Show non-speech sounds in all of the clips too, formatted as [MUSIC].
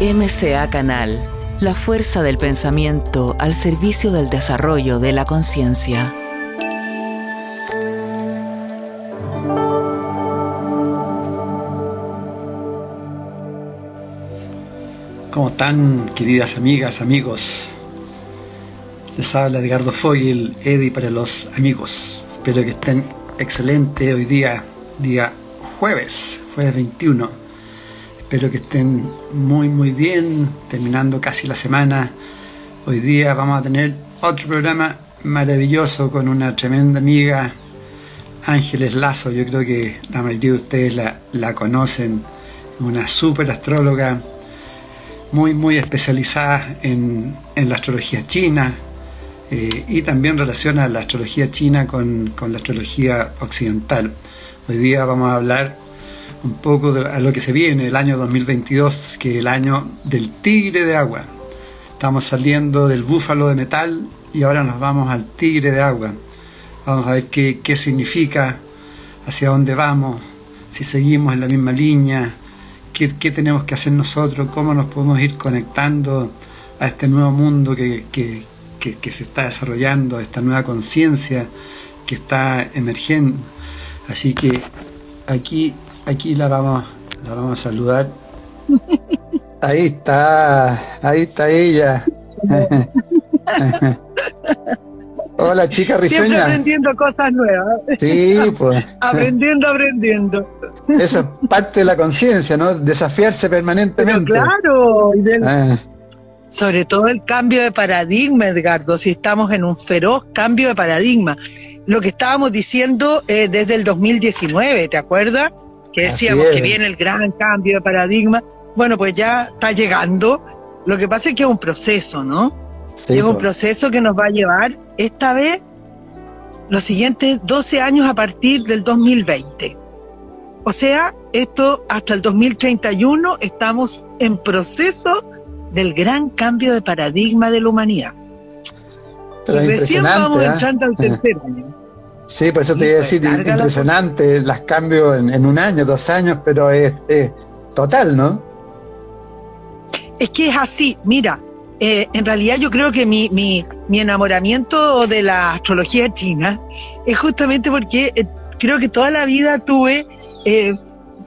MCA Canal, la fuerza del pensamiento al servicio del desarrollo de la conciencia. ¿Cómo están, queridas amigas, amigos? Les habla Edgardo Fogel, Edi para los amigos. Espero que estén excelentes hoy día, día jueves, jueves 21 Espero que estén muy muy bien, terminando casi la semana. Hoy día vamos a tener otro programa maravilloso con una tremenda amiga, Ángeles Lazo. Yo creo que la mayoría de ustedes la, conocen, una super astróloga, muy muy especializada en, la astrología china eh, y también relaciona la astrología china con, con la astrología occidental. Hoy día vamos a hablar un poco a lo que se viene, el año 2022, que es el año del tigre de agua. Estamos saliendo del búfalo de metal y ahora nos vamos al tigre de agua. Vamos a ver qué, qué significa, hacia dónde vamos, si seguimos en la misma línea, qué, qué, tenemos que hacer nosotros, cómo nos podemos ir conectando a este nuevo mundo que, que, que se está desarrollando, a esta nueva conciencia que está emergiendo. Así que aquí aquí la vamos, la vamos a saludar. [LAUGHS] Ahí está, ahí está ella. [LAUGHS] Hola chica risueña. Siempre aprendiendo cosas nuevas. Sí, [LAUGHS] pues. aprendiendo, aprendiendo. Esa es parte de la conciencia, ¿no? Desafiarse permanentemente. claro, ah. sobre todo el cambio de paradigma, Edgardo, si estamos en un feroz cambio de paradigma. Lo que estábamos diciendo eh, desde el 2019, ¿te acuerdas? Que decíamos que viene el gran cambio de paradigma. Bueno, pues ya está llegando. Lo que pasa es que es un proceso, ¿no? es un proceso que nos va a llevar esta vez los siguientes 12 años a partir del 2020. O sea, esto hasta el 2031 estamos en proceso del gran cambio de paradigma de la humanidad. y recién vamos ¿eh? entrando al [LAUGHS] tercer año. Sí, por eso te iba a decir, impresionante los cambios en, un año, dos años, pero es, total, ¿no? Es que es así, mira, eh, en realidad yo creo que mi, mi, mi, enamoramiento de la astrología china es justamente porque eh, creo que toda la vida tuve eh,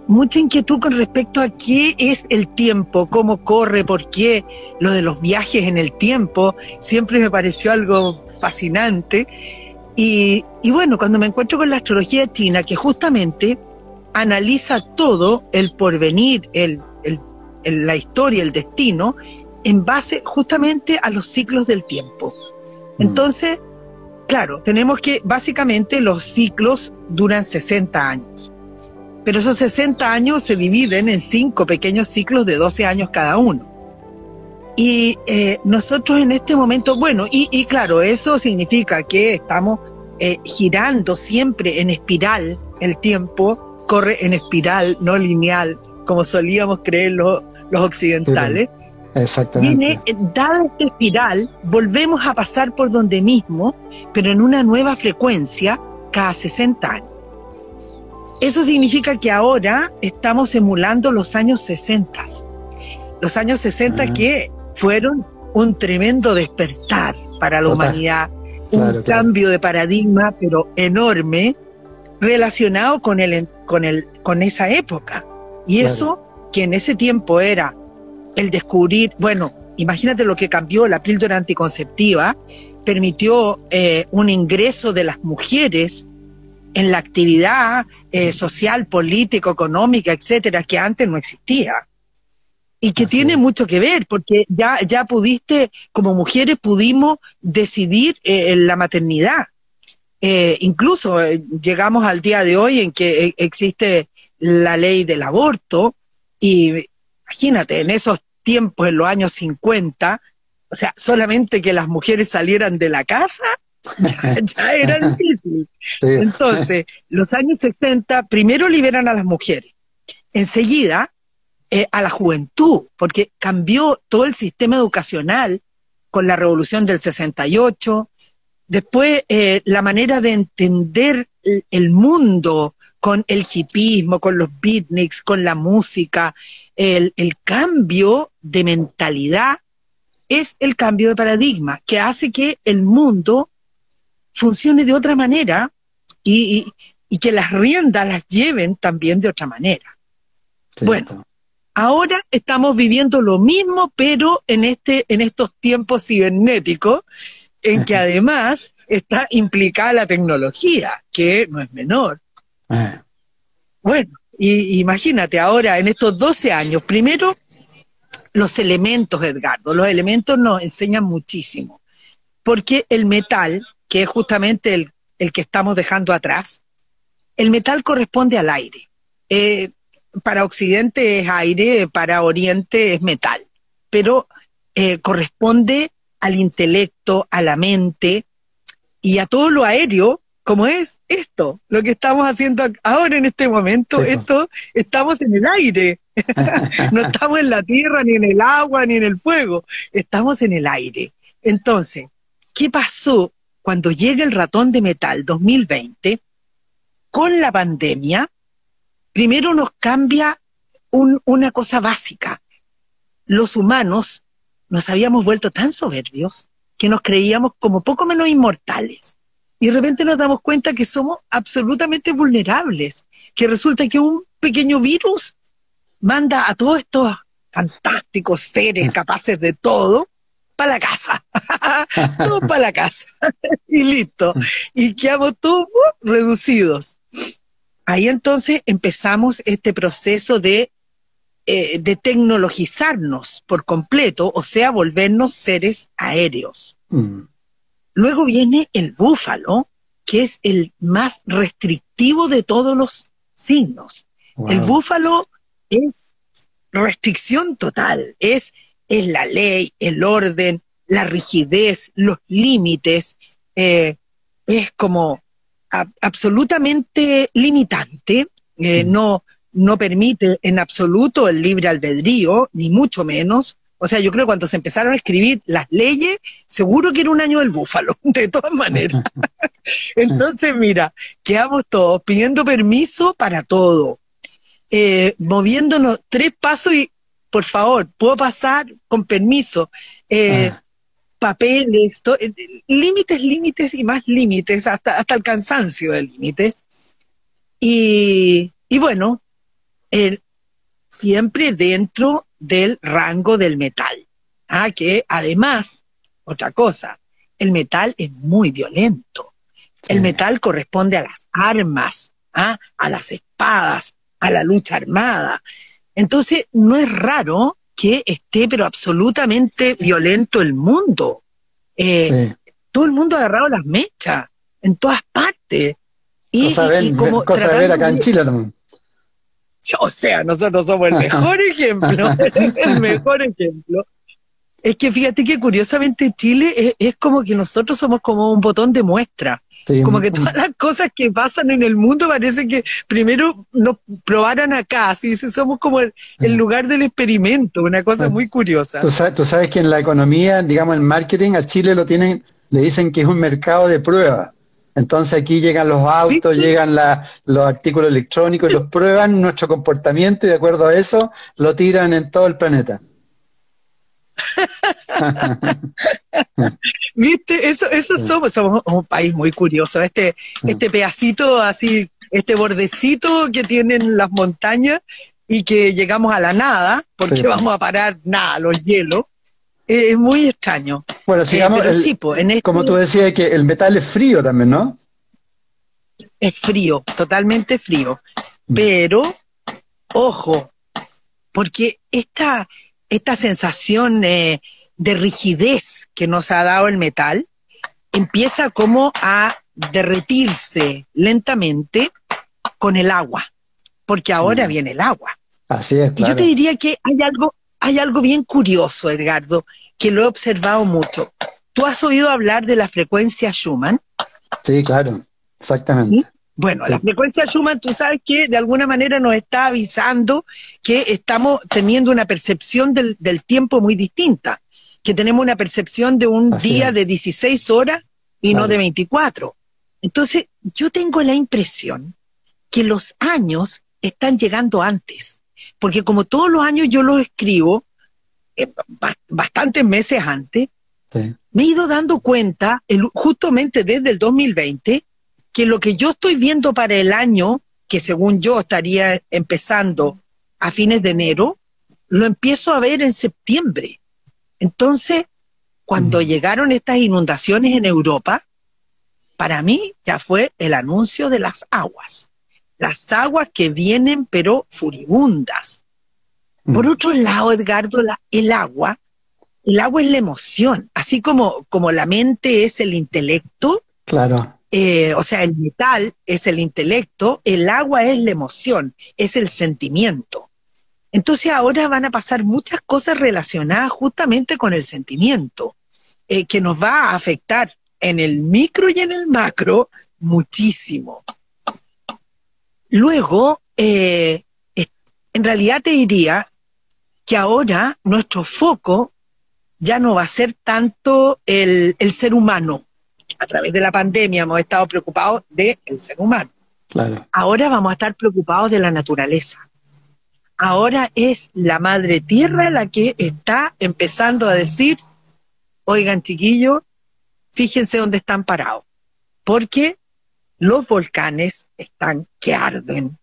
mucha inquietud con respecto a qué es el tiempo, cómo corre, por qué, lo de los viajes en el tiempo, siempre me pareció algo fascinante. Y, bueno, cuando me encuentro con la astrología china, que justamente analiza todo el porvenir, el, la historia, el destino, en base justamente a los ciclos del tiempo. Mm. Entonces, claro, tenemos que, básicamente los ciclos duran 60 años, pero esos 60 años se dividen en cinco pequeños ciclos de 12 años cada uno. Y eh, nosotros en este momento, bueno, y, claro, eso significa que estamos eh, girando siempre en espiral, el tiempo corre en espiral, no lineal, como solíamos creer los, occidentales. exactamente. Eh, dada esta espiral, volvemos a pasar por donde mismo, pero en una nueva frecuencia cada 60 años. Eso significa que ahora estamos emulando los años 60. Los años 60 que fueron un tremendo despertar para la humanidad, un cambio de paradigma, pero enorme, relacionado con, el, con, el, con esa época. Y eso, que en ese tiempo era el descubrir, bueno, imagínate lo que cambió la píldora anticonceptiva, permitió eh, un ingreso de las mujeres en la actividad eh, social, político, económica, etcétera, que antes no existía y que tiene mucho que ver, porque ya, ya pudiste, como mujeres pudimos decidir eh, la maternidad. Eh, incluso eh, llegamos al día de hoy en que existe la ley del aborto y imagínate, en esos tiempos, en los años 50, o sea, solamente que las mujeres salieran de la casa, [LAUGHS] ya, era [LAUGHS] difícil. Entonces, los años 60 primero liberan a las mujeres. Enseguida eh, a la juventud, porque cambió todo el sistema educacional con la revolución del 68, después eh, la manera de entender el mundo con el hipismo, con los beatniks, con la música, el, el cambio de mentalidad es el cambio de paradigma que hace que el mundo funcione de otra manera y, y, que las riendas las lleven también de otra manera. Bueno, ahora estamos viviendo lo mismo, pero en, este, en estos tiempos cibernéticos, en que además está implicada la tecnología, que no es menor. Bueno, y, imagínate ahora, en estos 12 años, primero los elementos, Edgardo, los elementos nos enseñan muchísimo, porque el metal, que es justamente el, el que estamos dejando atrás, el metal corresponde al aire. Eh, para Occidente es aire, para Oriente es metal, pero eh, corresponde al intelecto, a la mente y a todo lo aéreo, como es esto, lo que estamos haciendo ahora en este momento, esto, estamos en el aire, [LAUGHS] no estamos en la tierra, ni en el agua, ni en el fuego, estamos en el aire. Entonces, ¿qué pasó cuando llega el ratón de metal 2020? Con la pandemia, primero nos cambia una cosa básica. Los humanos nos habíamos vuelto tan soberbios que nos creíamos como poco menos inmortales. Y de repente nos damos cuenta que somos absolutamente vulnerables, que resulta que un pequeño virus manda a todos estos fantásticos seres capaces de todo para la casa. [LAUGHS] todo para la casa. [LAUGHS] y listo. Y quedamos todos uh, reducidos. Ahí entonces empezamos este proceso de, eh, de tecnologizarnos por completo, o sea, volvernos seres aéreos. Mm. Luego viene el búfalo, que es el más restrictivo de todos los signos. El búfalo es restricción total, es, es la ley, el orden, la rigidez, los límites, eh, es como absolutamente limitante, eh, mm. no, no permite en absoluto el libre albedrío, ni mucho menos. O sea, yo creo que cuando se empezaron a escribir las leyes, seguro que era un año del búfalo, [LAUGHS] de todas maneras. [LAUGHS] Entonces, mira, quedamos todos pidiendo permiso para todo, eh, moviéndonos tres pasos y, por favor, puedo pasar con permiso. Eh, ah papeles, eh, límites, límites y más límites, hasta, hasta el cansancio de límites. Y, bueno, siempre dentro del rango del metal. Ah, que además, otra cosa, el metal es muy violento. El metal corresponde a las armas, ¿ah? a las espadas, a la lucha armada. Entonces, no es raro que esté pero absolutamente violento el mundo. Eh, todo el mundo ha agarrado las mechas en todas partes. Y, como cosa de ver acá en Chile [LAUGHS] O sea, nosotros somos el mejor [LAUGHS] ejemplo, [LAUGHS] el mejor ejemplo es que fíjate que curiosamente Chile es, como que nosotros somos como un botón de muestra. como que todas las cosas que pasan en el mundo parece que primero nos probaran acá, así somos como el, lugar del experimento, una cosa muy curiosa. Tú sabes, tú sabes que en la economía, digamos, el marketing, a Chile lo tienen, le dicen que es un mercado de prueba. Entonces aquí llegan los autos, llegan los artículos electrónicos y los prueban nuestro comportamiento y de acuerdo a eso lo tiran en todo el planeta. [LAUGHS] ¿Viste? Eso, eso somos, somos un país muy curioso. Este, este pedacito así, este bordecito que tienen las montañas y que llegamos a la nada, porque vamos a parar nada, los hielos. es muy extraño. Bueno, sigamos. Eh, este como tú decías, que el metal es frío también, ¿no? Es frío, totalmente frío. Mm. Pero, ojo, porque esta, esta sensación de rigidez que nos ha dado el metal empieza como a derretirse lentamente con el agua, porque ahora mm. viene el agua. Así es. Y yo te diría que hay algo, hay algo bien curioso, Edgardo, que lo he observado mucho. ¿Tú has oído hablar de la frecuencia Schumann? Sí, claro, exactamente. Bueno, la frecuencia Schumann, tú sabes que de alguna manera nos está avisando que estamos teniendo una percepción del, tiempo muy distinta, que tenemos una percepción de un día de 16 horas y no de 24. Entonces, yo tengo la impresión que los años están llegando antes, porque como todos los años yo los escribo eh, bastantes meses antes, me he ido dando cuenta, justamente desde el 2020, que lo que yo estoy viendo para el año, que según yo estaría empezando a fines de enero, lo empiezo a ver en septiembre. Entonces, cuando llegaron estas inundaciones en Europa, para mí ya fue el anuncio de las aguas. Las aguas que vienen pero furibundas. Por otro lado, Edgardo, el agua, el agua es la emoción, así como, como la mente es el intelecto. Claro. Eh, o sea, el metal es el intelecto, el agua es la emoción, es el sentimiento. Entonces ahora van a pasar muchas cosas relacionadas justamente con el sentimiento, eh, que nos va a afectar en el micro y en el macro muchísimo. Luego, eh, en realidad te diría que ahora nuestro foco ya no va a ser tanto el, ser humano. A través de la pandemia hemos estado preocupados del ser humano. Ahora vamos a estar preocupados de la naturaleza ahora es la madre tierra la que está empezando a decir, oigan chiquillos, fíjense dónde están parados, porque los volcanes están que arden.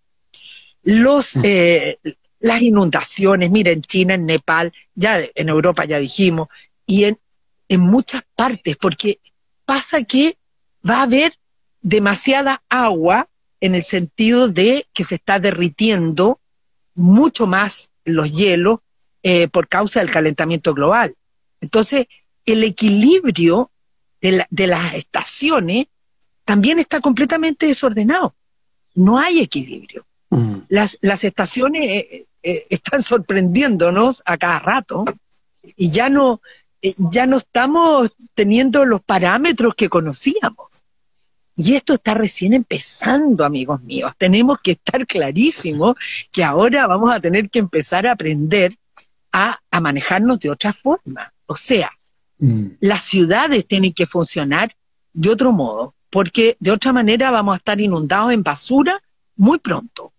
Los, mm. eh, las inundaciones, mira, en China, en Nepal, ya en Europa ya dijimos, y en, en muchas partes, porque pasa que va a haber demasiada agua en el sentido de que se está derritiendo mucho más los hielos eh, por causa del calentamiento global. Entonces, el equilibrio de, las estaciones también está completamente desordenado. No hay equilibrio. Mm. Las, estaciones eh, eh, están sorprendiéndonos a cada rato y ya no, ya no estamos teniendo los parámetros que conocíamos. Y esto está recién empezando, amigos míos. Tenemos que estar clarísimos que ahora vamos a tener que empezar a aprender a, manejarnos de otra forma. O sea, mm. las ciudades tienen que funcionar de otro modo, porque de otra manera vamos a estar inundados en basura muy pronto.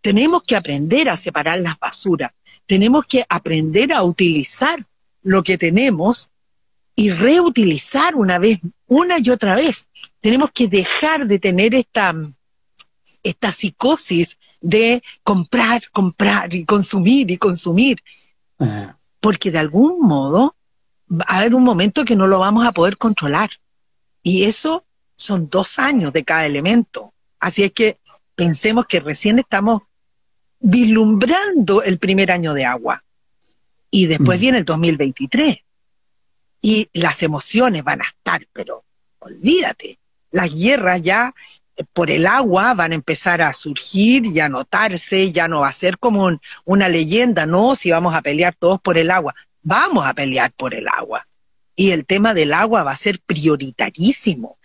Tenemos que aprender a separar las basuras, tenemos que aprender a utilizar lo que tenemos y reutilizar una vez, una y otra vez. Tenemos que dejar de tener esta, esta psicosis de comprar, comprar y consumir y consumir. Porque de algún modo va a haber un momento que no lo vamos a poder controlar. Y eso son dos años de cada elemento. Así es que pensemos que recién estamos vislumbrando el primer año de agua. Y después mm. viene el 2023 y las emociones van a estar, pero olvídate, las guerras ya eh, por el agua van a empezar a surgir y a notarse, ya no va a ser como una leyenda, no, si vamos a pelear todos por el agua, vamos a pelear por el agua. Y el tema del agua va a ser prioritarísimo.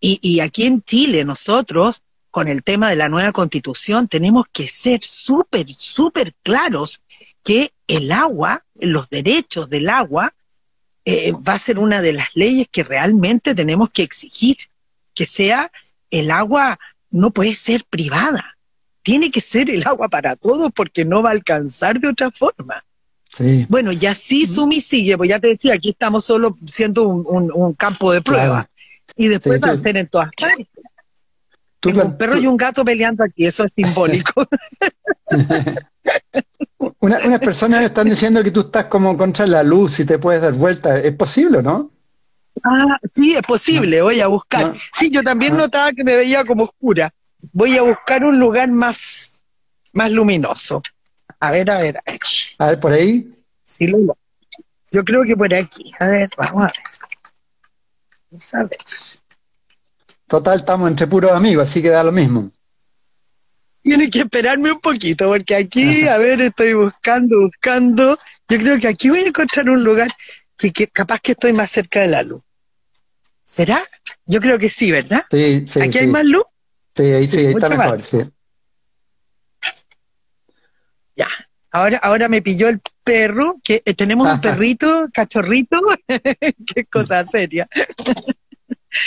Y, y aquí en Chile nosotros, con el tema de la nueva constitución, tenemos que ser súper, súper claros que el agua, los derechos del agua, eh, va a ser una de las leyes que realmente tenemos que exigir, que sea el agua no puede ser privada, tiene que ser el agua para todos porque no va a alcanzar de otra forma. Bueno, y así Sumi sigue, pues ya te decía, aquí estamos solo siendo un, campo de prueba. Y después va a ser en todas partes. Un perro y un gato peleando aquí, eso es simbólico. [LAUGHS] Una, unas personas están diciendo que tú estás como contra la luz y te puedes dar vuelta. ¿Es posible, no? Ah, sí, es posible, voy a buscar. Sí, yo también ah. notaba que me veía como oscura. Voy a buscar un lugar más, más luminoso. A ver, a ver. A ver, por ahí. Sí, lo Yo creo que por aquí. A ver, vamos a ver. Vamos a ver. Total, estamos entre puros amigos, así que da lo mismo tiene que esperarme un poquito, porque aquí, a ver, estoy buscando, buscando. Yo creo que aquí voy a encontrar un lugar que, capaz que estoy más cerca de la luz. ¿Será? Yo creo que sí, ¿verdad? Sí, sí. ¿Aquí hay más luz? Sí, ahí sí, ahí está mejor, sí. Ya. Ahora, ahora me pilló el perro, que eh, tenemos un perrito, cachorrito, [LAUGHS] qué cosa seria.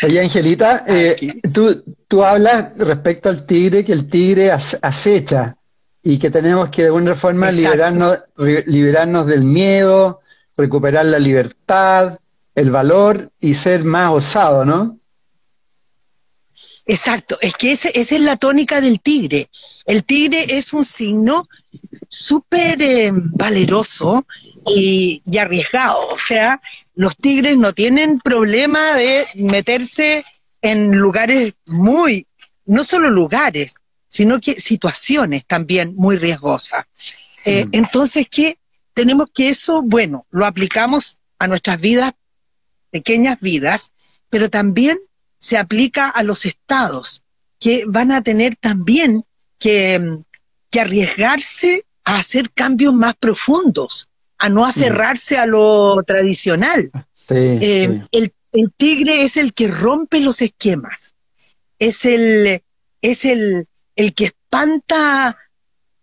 Oye, Angelita, eh, tú, tú hablas respecto al tigre, que el tigre acecha y que tenemos que de alguna forma liberarnos, liberarnos del miedo, recuperar la libertad, el valor y ser más osado, ¿no? Exacto, es que esa es la tónica del tigre. El tigre es un signo súper eh, valeroso y, y, arriesgado. O sea, los tigres no tienen problema de meterse en lugares muy, no solo lugares, sino que situaciones también muy riesgosas. Eh, entonces, ¿qué? Tenemos que eso, bueno, lo aplicamos a nuestras vidas, pequeñas vidas, pero también se aplica a los estados, que van a tener también que, que arriesgarse a hacer cambios más profundos, a no aferrarse a lo tradicional. Eh, el, el, tigre es el que rompe los esquemas, es el, es el, el que espanta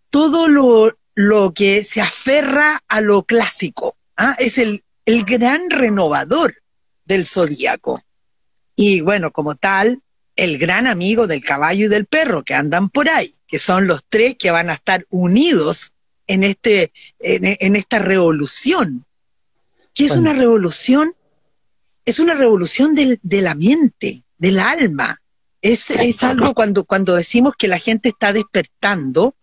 todo lo, lo que se aferra a lo clásico. ¿ah? Es el, el gran renovador del zodíaco. Y bueno, como tal, el gran amigo del caballo y del perro que andan por ahí, que son los tres que van a estar unidos en, este, en, esta revolución. ¿Qué es una revolución? Es una revolución del, de la mente, del alma, es, es algo cuando, cuando decimos que la gente está despertando,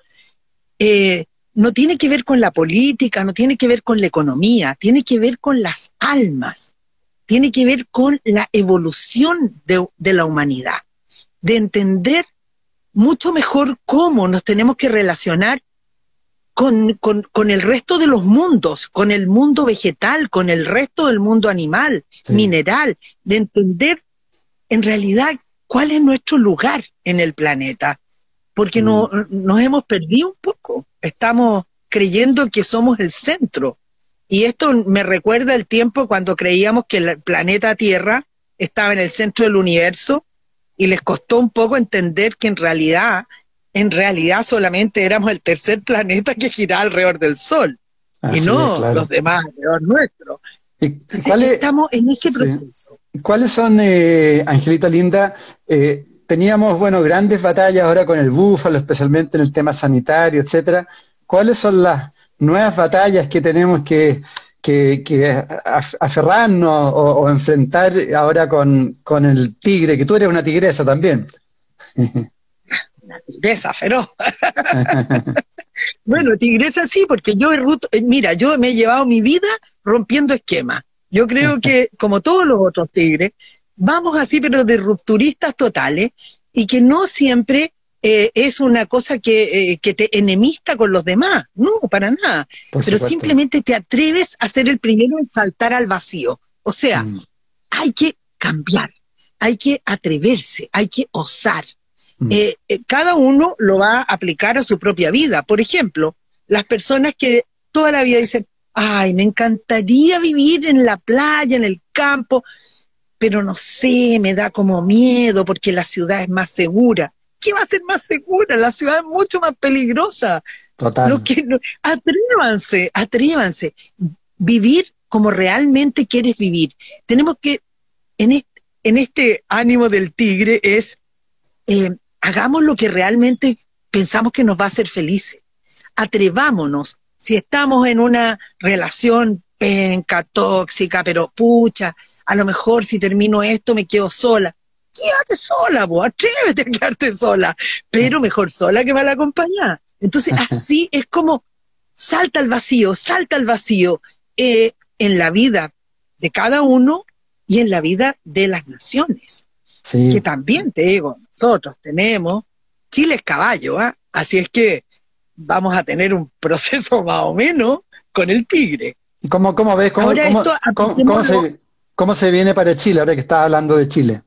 eh, no tiene que ver con la política, no tiene que ver con la economía, tiene que ver con las almas, tiene que ver con la evolución de, de la humanidad, de entender mucho mejor cómo nos tenemos que relacionar con, con, con, el resto de los mundos, con el mundo vegetal, con el resto del mundo animal, mineral, de entender en realidad cuál es nuestro lugar en el planeta, porque no, mm. nos hemos perdido un poco, estamos creyendo que somos el centro. Y esto me recuerda el tiempo cuando creíamos que el planeta Tierra estaba en el centro del universo y les costó un poco entender que en realidad, en realidad solamente éramos el tercer planeta que giraba alrededor del Sol y no los demás alrededor nuestro. estamos en ese proceso. ¿Cuáles son, eh, Angelita Linda? Eh, teníamos, bueno, grandes batallas ahora con el búfalo, especialmente en el tema sanitario, etcétera. ¿Cuáles son las nuevas batallas que tenemos que, aferrarnos o, enfrentar ahora con, con, el tigre? Que tú eres una tigresa también. Una tigresa feroz. [LAUGHS] bueno, tigresa sí, porque yo, eh, mira, yo me he llevado mi vida rompiendo esquemas. Yo creo que, como todos los otros tigres, vamos así, pero de rupturistas totales, y que no siempre eh, es una cosa que, eh, que, te enemista con los demás. No, para nada. pero simplemente te atreves a ser el primero en saltar al vacío. O sea, mm. hay que cambiar, hay que atreverse, hay que osar. Mm. Eh, cada uno lo va a aplicar a su propia vida. Por ejemplo, las personas que toda la vida dicen, ay, me encantaría vivir en la playa, en el campo, pero no sé, me da como miedo porque la ciudad es más segura. ¿Qué va a ser más segura? La ciudad es mucho más peligrosa. Total. que, atrévanse, atrévanse. Vivir como realmente quieres vivir. Tenemos que, en este, en este ánimo del tigre, es eh, hagamos lo que realmente pensamos que nos va a hacer felices. Atrevámonos si estamos en una relación penca, tóxica, pero pucha, a lo mejor si termino esto me quedo sola. Quédate sola, vos, atrévete a quedarte sola, pero mejor sola que mal acompañada. Entonces, así es como salta al vacío, salta al vacío eh, en la vida de cada uno y en la vida de las naciones. Que también te digo, nosotros tenemos, Chile es caballo, ¿ah? así es que vamos a tener un proceso [LAUGHS] más o menos con el tigre. ¿Cómo, cómo ves? ¿Cómo, cómo, se, viene para Chile ahora que estás hablando de Chile?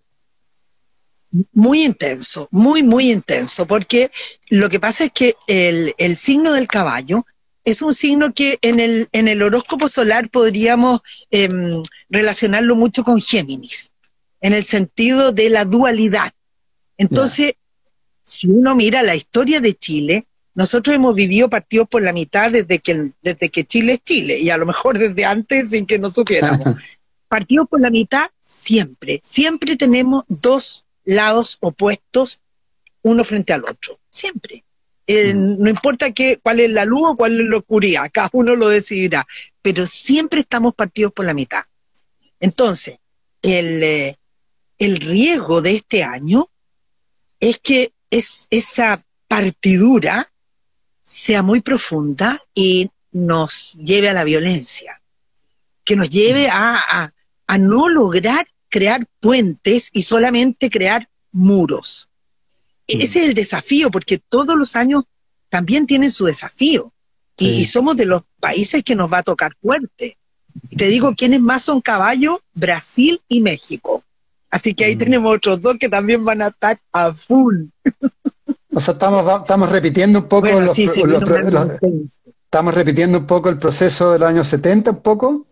Muy intenso, muy, muy intenso, porque lo que pasa es que el, el signo del caballo es un signo que en el, en el horóscopo solar podríamos em, relacionarlo mucho con Géminis, en el sentido de la dualidad. Entonces, si uno mira la historia de Chile, nosotros hemos vivido partidos por la mitad desde que, desde que Chile es Chile, y a lo mejor desde antes sin que nos supiéramos. [LAUGHS] partidos por la mitad siempre, siempre tenemos dos lados opuestos uno frente al otro, siempre. Eh, mm. No importa qué, cuál es la luz o cuál es la oscuridad, [LAUGHS] cada uno lo decidirá, pero siempre estamos partidos por la mitad. Entonces, el, eh, el riesgo de este año es que es, esa partidura sea muy profunda y nos lleve a la violencia, que nos lleve a, a no lograr crear puentes y solamente crear muros. Mm. Ese es el desafío, porque todos los años también tienen su desafío. Y, somos de los países que nos va a tocar fuerte. Y te digo, ¿quiénes más son caballos? Brasil y México. Así que ahí mm. tenemos otros dos que también van a estar a full. O sea, estamos, estamos repitiendo un poco los, estamos repitiendo un poco el proceso de los años 70, un poco.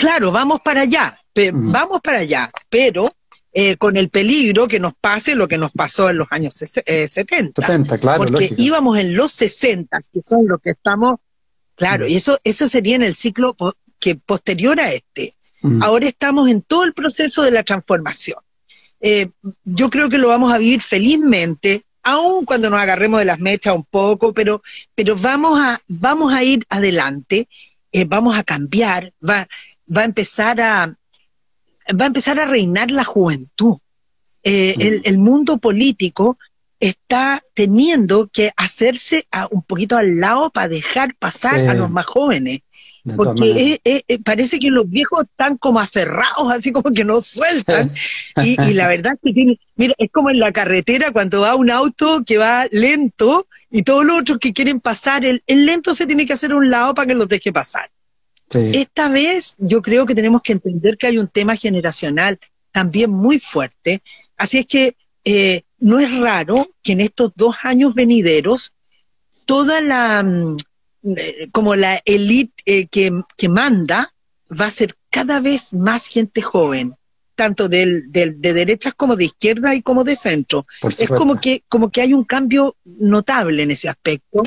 Claro, vamos para allá, vamos para allá, pero eh, con el peligro que nos pase lo que nos pasó en los años 70. Eh, claro, porque íbamos en los 60, que son los que estamos, claro, y eso, eso sería en el ciclo que posterior a este. Ahora estamos en todo el proceso de la transformación. Eh, yo creo que lo vamos a vivir felizmente, aun cuando nos agarremos de las mechas un poco, pero, pero vamos, a, vamos a ir adelante, vamos a cambiar, va, va a empezar a, va a empezar a reinar la juventud. Eh, mm. el, mundo político está teniendo que hacerse un poquito al lado para dejar pasar a los más jóvenes. Porque parece que los viejos están como aferrados, así como que no sueltan. [LAUGHS] y, la verdad es que tiene, mira, es como en la carretera cuando va un auto que va lento y todos los otros que quieren pasar, el, el lento se tiene que hacer a un lado para que los deje pasar. Esta vez yo creo que tenemos que entender que hay un tema generacional también muy fuerte. Así es que eh, no es raro que en estos dos años venideros toda la, mm, eh, como la élite eh, que, manda va a ser cada vez más gente joven tanto del, de derechas como de izquierda y como de centro. Es como que, como que hay un cambio notable en ese aspecto.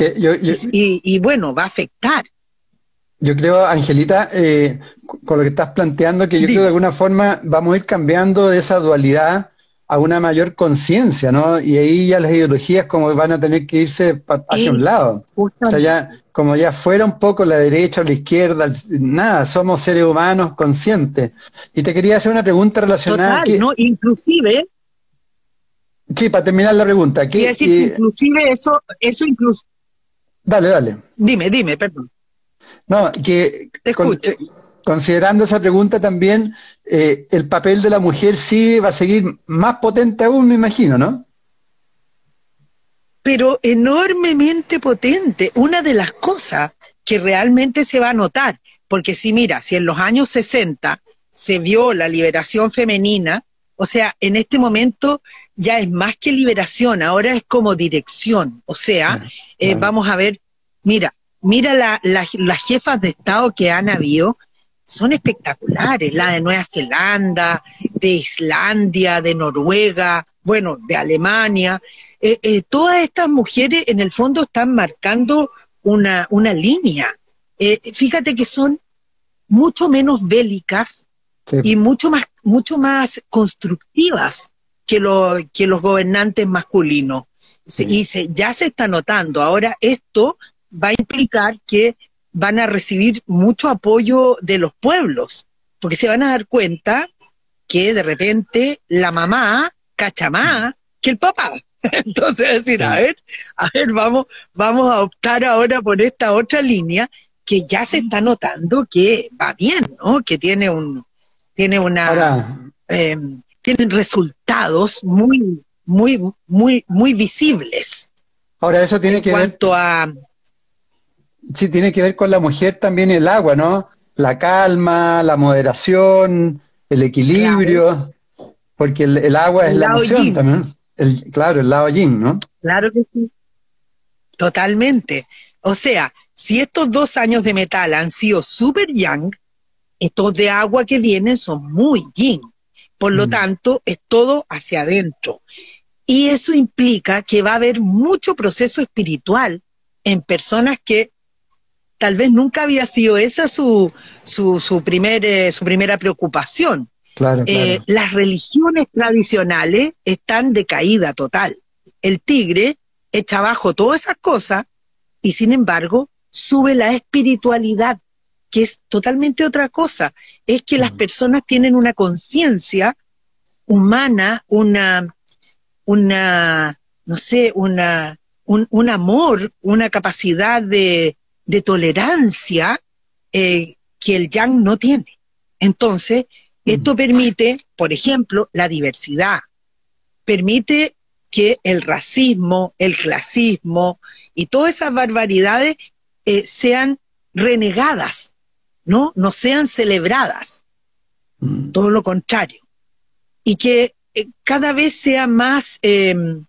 y, y, bueno, va a afectar. Yo creo, Angelita, eh, con lo que estás planteando, que yo creo de alguna forma vamos a ir cambiando de esa dualidad a una mayor conciencia, ¿no? Y ahí ya las ideologías como van a tener que irse hacia un lado. O sea, ya, como ya fuera un poco la derecha o la izquierda, nada, somos seres humanos conscientes. Y te quería hacer una pregunta relacionada. Total, ¿no? Inclusive. Sí, para terminar la pregunta. ¿qué, decir, inclusive eso, eso incluso. Dale, dale. Dime, dime, perdón. No, que eh, considerando esa pregunta también, eh, el papel de la mujer sí va a seguir más potente aún, me imagino, ¿no? Pero enormemente potente. Una de las cosas que realmente se va a notar, porque si mira, si en los años 60 se vio la liberación femenina, o sea, en este momento ya es más que liberación, ahora es como dirección. O sea, eh, vamos a ver, mira, mira la, las jefas de Estado que han habido, son espectaculares, la de Nueva Zelanda, de Islandia, de Noruega, bueno, de Alemania. Eh, eh, todas estas mujeres en el fondo están marcando una, una línea. Eh, fíjate que son mucho menos bélicas y mucho más, mucho más constructivas que, lo, que los gobernantes masculinos. Y se, ya se está notando. Ahora esto va a implicar que van a recibir mucho apoyo de los pueblos, porque se van a dar cuenta que de repente la mamá cacha más que el papá. [LAUGHS] Entonces, decir, a ver, a ver, vamos, vamos a optar ahora por esta otra línea que ya se está notando que va bien, ¿no? Que tiene un, tiene una, eh, tienen resultados muy, muy, muy, muy visibles. Ahora eso tiene en que cuanto a Sí, tiene que ver con la mujer también el agua, ¿no? La calma, la moderación, el equilibrio, porque el, agua es la emoción también. El, claro, el lado yin, ¿no? Claro que sí. Totalmente. O sea, si estos dos años de metal han sido super yang, estos de agua que vienen son muy yin. Por lo mm. tanto, es todo hacia adentro. Y eso implica que va a haber mucho proceso espiritual en personas que tal vez nunca había sido esa su, su, su, primer, eh, su primera preocupación. Eh, las religiones tradicionales están de caída total. El tigre echa abajo todas esas cosas y sin embargo sube la espiritualidad, que es totalmente otra cosa. Es que las personas tienen una conciencia humana, una, una, no sé, una, un, amor, una capacidad de, tolerancia eh, que el yang no tiene. Entonces, esto permite, por ejemplo, la diversidad, permite que el racismo, el clasismo y todas esas barbaridades eh, sean renegadas, ¿no? No sean celebradas. Mm. Todo lo contrario. Y que eh, cada vez sea más, em,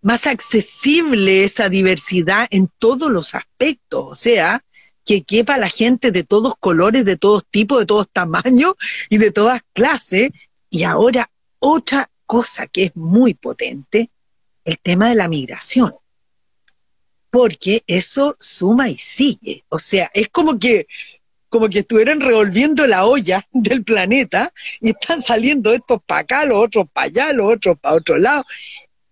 más accesible esa diversidad en todos los aspectos. O sea, que quepa la gente de todos colores, de todos tipos, de todos tamaños y de todas clases. Y ahora otra cosa que es muy potente, el tema de la migración. Porque eso suma y sigue. O sea, es como que como que estuvieran revolviendo la olla [LAUGHS] del planeta y están saliendo estos para acá, los otros para allá, los otros para otro lado.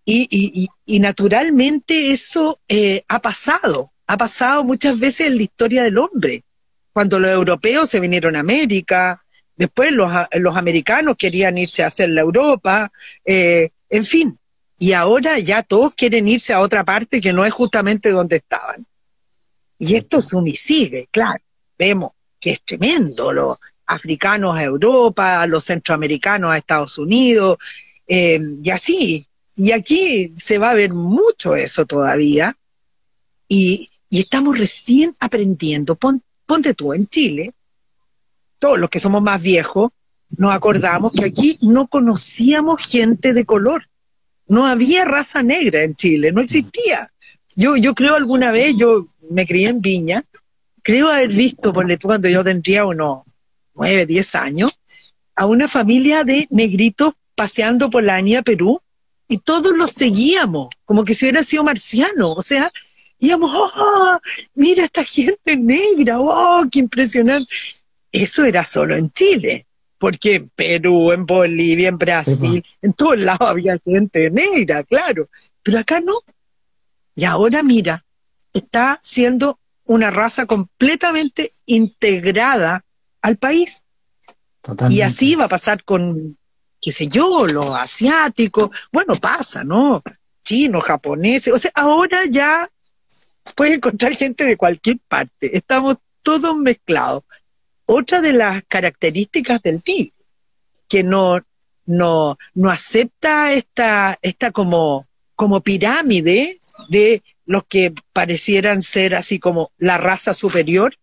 Y, naturalmente eso eh, ha pasado ha pasado muchas veces en la historia del hombre. Cuando los europeos se vinieron a América, después los, los americanos querían irse a hacer la Europa, eh, en fin. Y ahora ya todos quieren irse a otra parte que no es justamente donde estaban. Y esto suma y sigue, claro. Vemos que es tremendo. Los africanos a Europa, los centroamericanos a Estados Unidos, eh, y así. Y aquí se va a ver mucho eso todavía. Y, y estamos recién aprendiendo. ponte tú en Chile, todos los que somos más viejos, nos acordamos que aquí no conocíamos gente de color. No había raza negra en Chile, no existía. Yo, yo creo alguna vez, yo me crié en Viña, creo haber visto, por cuando yo tendría unos nueve, diez años, a una familia de negritos paseando por la Avenida Perú y todos los seguíamos, como que si hubiera sido marciano. O sea, íbamos, oh, mira esta gente negra, oh, qué impresionante. Eso era solo en Chile, porque en Perú, en Bolivia, en Brasil, en todos lados había gente negra, claro, pero acá no. Y ahora mira, está siendo una raza completamente integrada al país. Y así va a pasar con, qué sé yo, los asiáticos. Bueno, pasa, ¿no? Chinos, japoneses. O sea, ahora ya puedes encontrar gente de cualquier parte. Estamos todos mezclados. Otra de las características del tigre, que no, no, no acepta esta, esta como, como pirámide de los que parecieran ser así como la raza superior,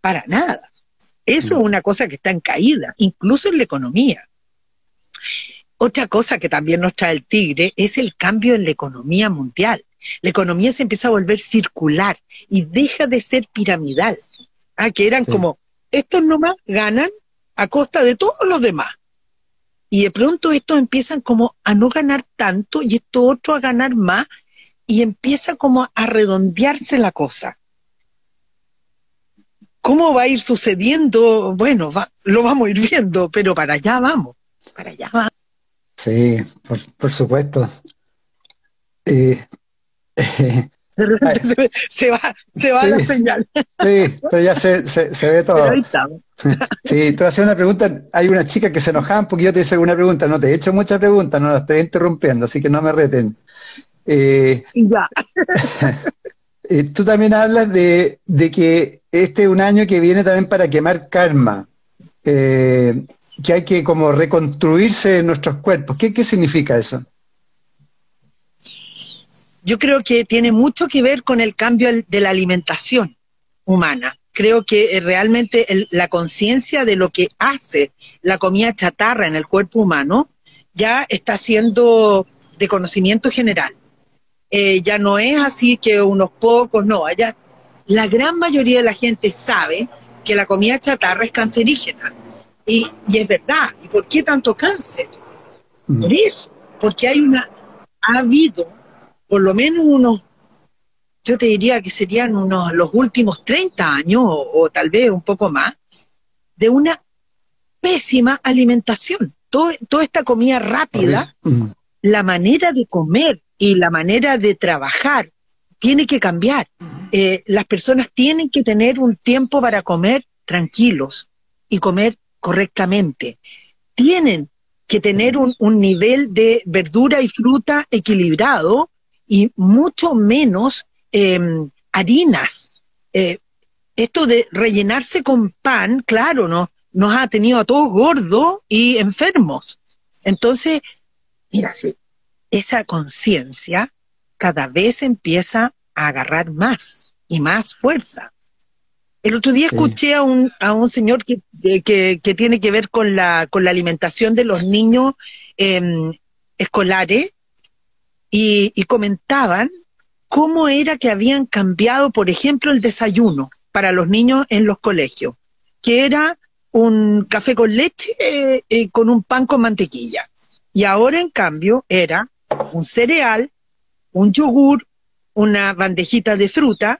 para nada. Eso es mm. una cosa que está en caída, incluso en la economía. Otra cosa que también nos trae el tigre es el cambio en la economía mundial. La economía se empieza a volver circular y deja de ser piramidal. Ah, que eran como, estos nomás ganan a costa de todos los demás. Y de pronto estos empiezan como a no ganar tanto y estos otros a ganar más y empieza como a redondearse la cosa. ¿Cómo va a ir sucediendo? Bueno, lo vamos a ir viendo, pero para allá vamos, para allá vamos. Sí, por, supuesto. Eh, [LAUGHS] de repente se, va, se va la señal. Sí, pero ya se, se, ve todo. [LAUGHS] Sí, te voy a hacer una pregunta. Hay una chica que se enojaba porque yo te hice alguna pregunta. No te he hecho muchas preguntas, no la estoy interrumpiendo, así que no me reten. Eh, ya. [LAUGHS] Eh, tú también hablas de, de, que este es un año que viene también para quemar karma. Eh, que hay que como reconstruirse en nuestros cuerpos. ¿Qué, qué significa eso? yo creo que tiene mucho que ver con el cambio de la alimentación humana. Creo que eh, realmente la conciencia de lo que hace la comida chatarra en el cuerpo humano ya está siendo de conocimiento general. Eh, ya no es así que unos pocos, no, allá la gran mayoría de la gente sabe que la comida chatarra es cancerígena. Y, y es verdad. ¿Y por qué tanto cáncer? Por eso, porque hay una, ha habido por lo menos unos yo te diría que serían unos los últimos 30 años o, tal vez un poco más, de una pésima alimentación. toda esta comida rápida, la manera de comer y la manera de trabajar tiene que cambiar. Eh, las personas tienen que tener un tiempo para comer tranquilos y comer correctamente. Tienen que tener un, nivel de verdura y fruta equilibrado y mucho menos em, harinas. Eh, esto de rellenarse con pan, claro, ¿no? nos ha tenido a todos gordos y enfermos. Entonces, mira, sí, esa conciencia cada vez empieza a agarrar más y más fuerza. El otro día escuché a un, a un señor que, que, tiene que ver con la, con la alimentación de los niños em, escolares y, y comentaban cómo era que habían cambiado, por ejemplo, el desayuno para los niños en los colegios, que era un café con leche eh, eh, con un pan con mantequilla. Y ahora, en cambio, era un cereal, un yogur, una bandejita de fruta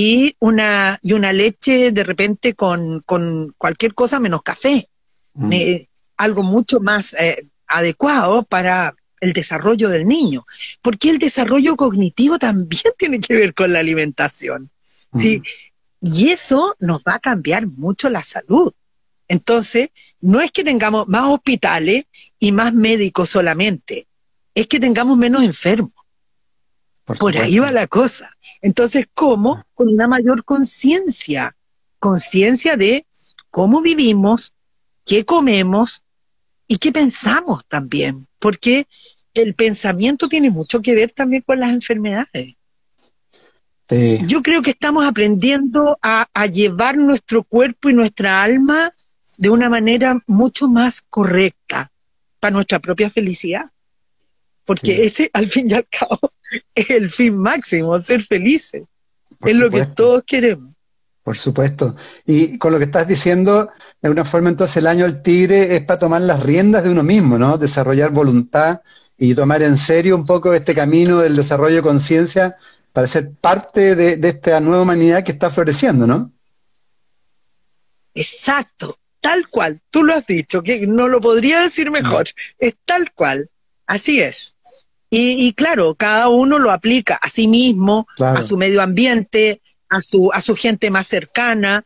y una, y una leche de repente con, con cualquier cosa menos café. Mm. algo mucho más eh, adecuado para el desarrollo del niño. Porque el desarrollo cognitivo también [LAUGHS] tiene que ver con la alimentación. ¿sí? Mm. Y eso nos va a cambiar mucho la salud. Entonces, no es que tengamos más hospitales y más médicos solamente, es que tengamos menos enfermos. Por, ahí va la cosa. Entonces, ¿cómo? Con una mayor conciencia, conciencia de cómo vivimos, qué comemos y qué pensamos también, porque el pensamiento tiene mucho que ver también con las enfermedades. Yo creo que estamos aprendiendo a, llevar nuestro cuerpo y nuestra alma de una manera mucho más correcta para nuestra propia felicidad. Porque ese, al fin y al cabo, [LAUGHS] es el fin máximo, ser felices. es lo que todos queremos. Por supuesto. Y con lo que estás diciendo, de una forma entonces el año del tigre es para tomar las riendas de uno mismo, ¿no? Desarrollar voluntad y tomar en serio un poco este camino del desarrollo de conciencia para ser parte de, de, esta nueva humanidad que está floreciendo, ¿no? Exacto, tal cual, tú lo has dicho, que no lo podría decir mejor, es tal cual, así es. Y, claro, cada uno lo aplica a sí mismo, a su medio ambiente, a su, a su gente más cercana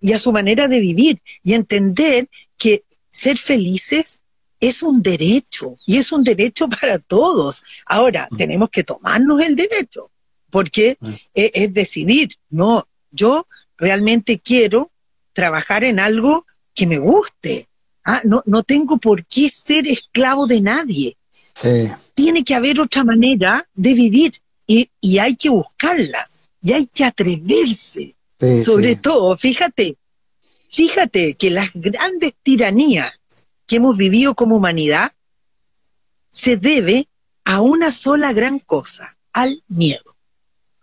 y a su manera de vivir y entender que ser felices es un derecho y es un derecho [LAUGHS] para todos. Ahora, mm. tenemos que tomarnos el derecho porque mm. es, es decidir, no, yo realmente quiero trabajar en algo que me guste. Ah, no, no tengo por qué ser esclavo de nadie. Tiene que haber otra manera de vivir y, hay que buscarla y hay que atreverse. Sobre todo, fíjate, fíjate que las grandes tiranías que hemos vivido como humanidad se debe a una sola gran cosa, al miedo.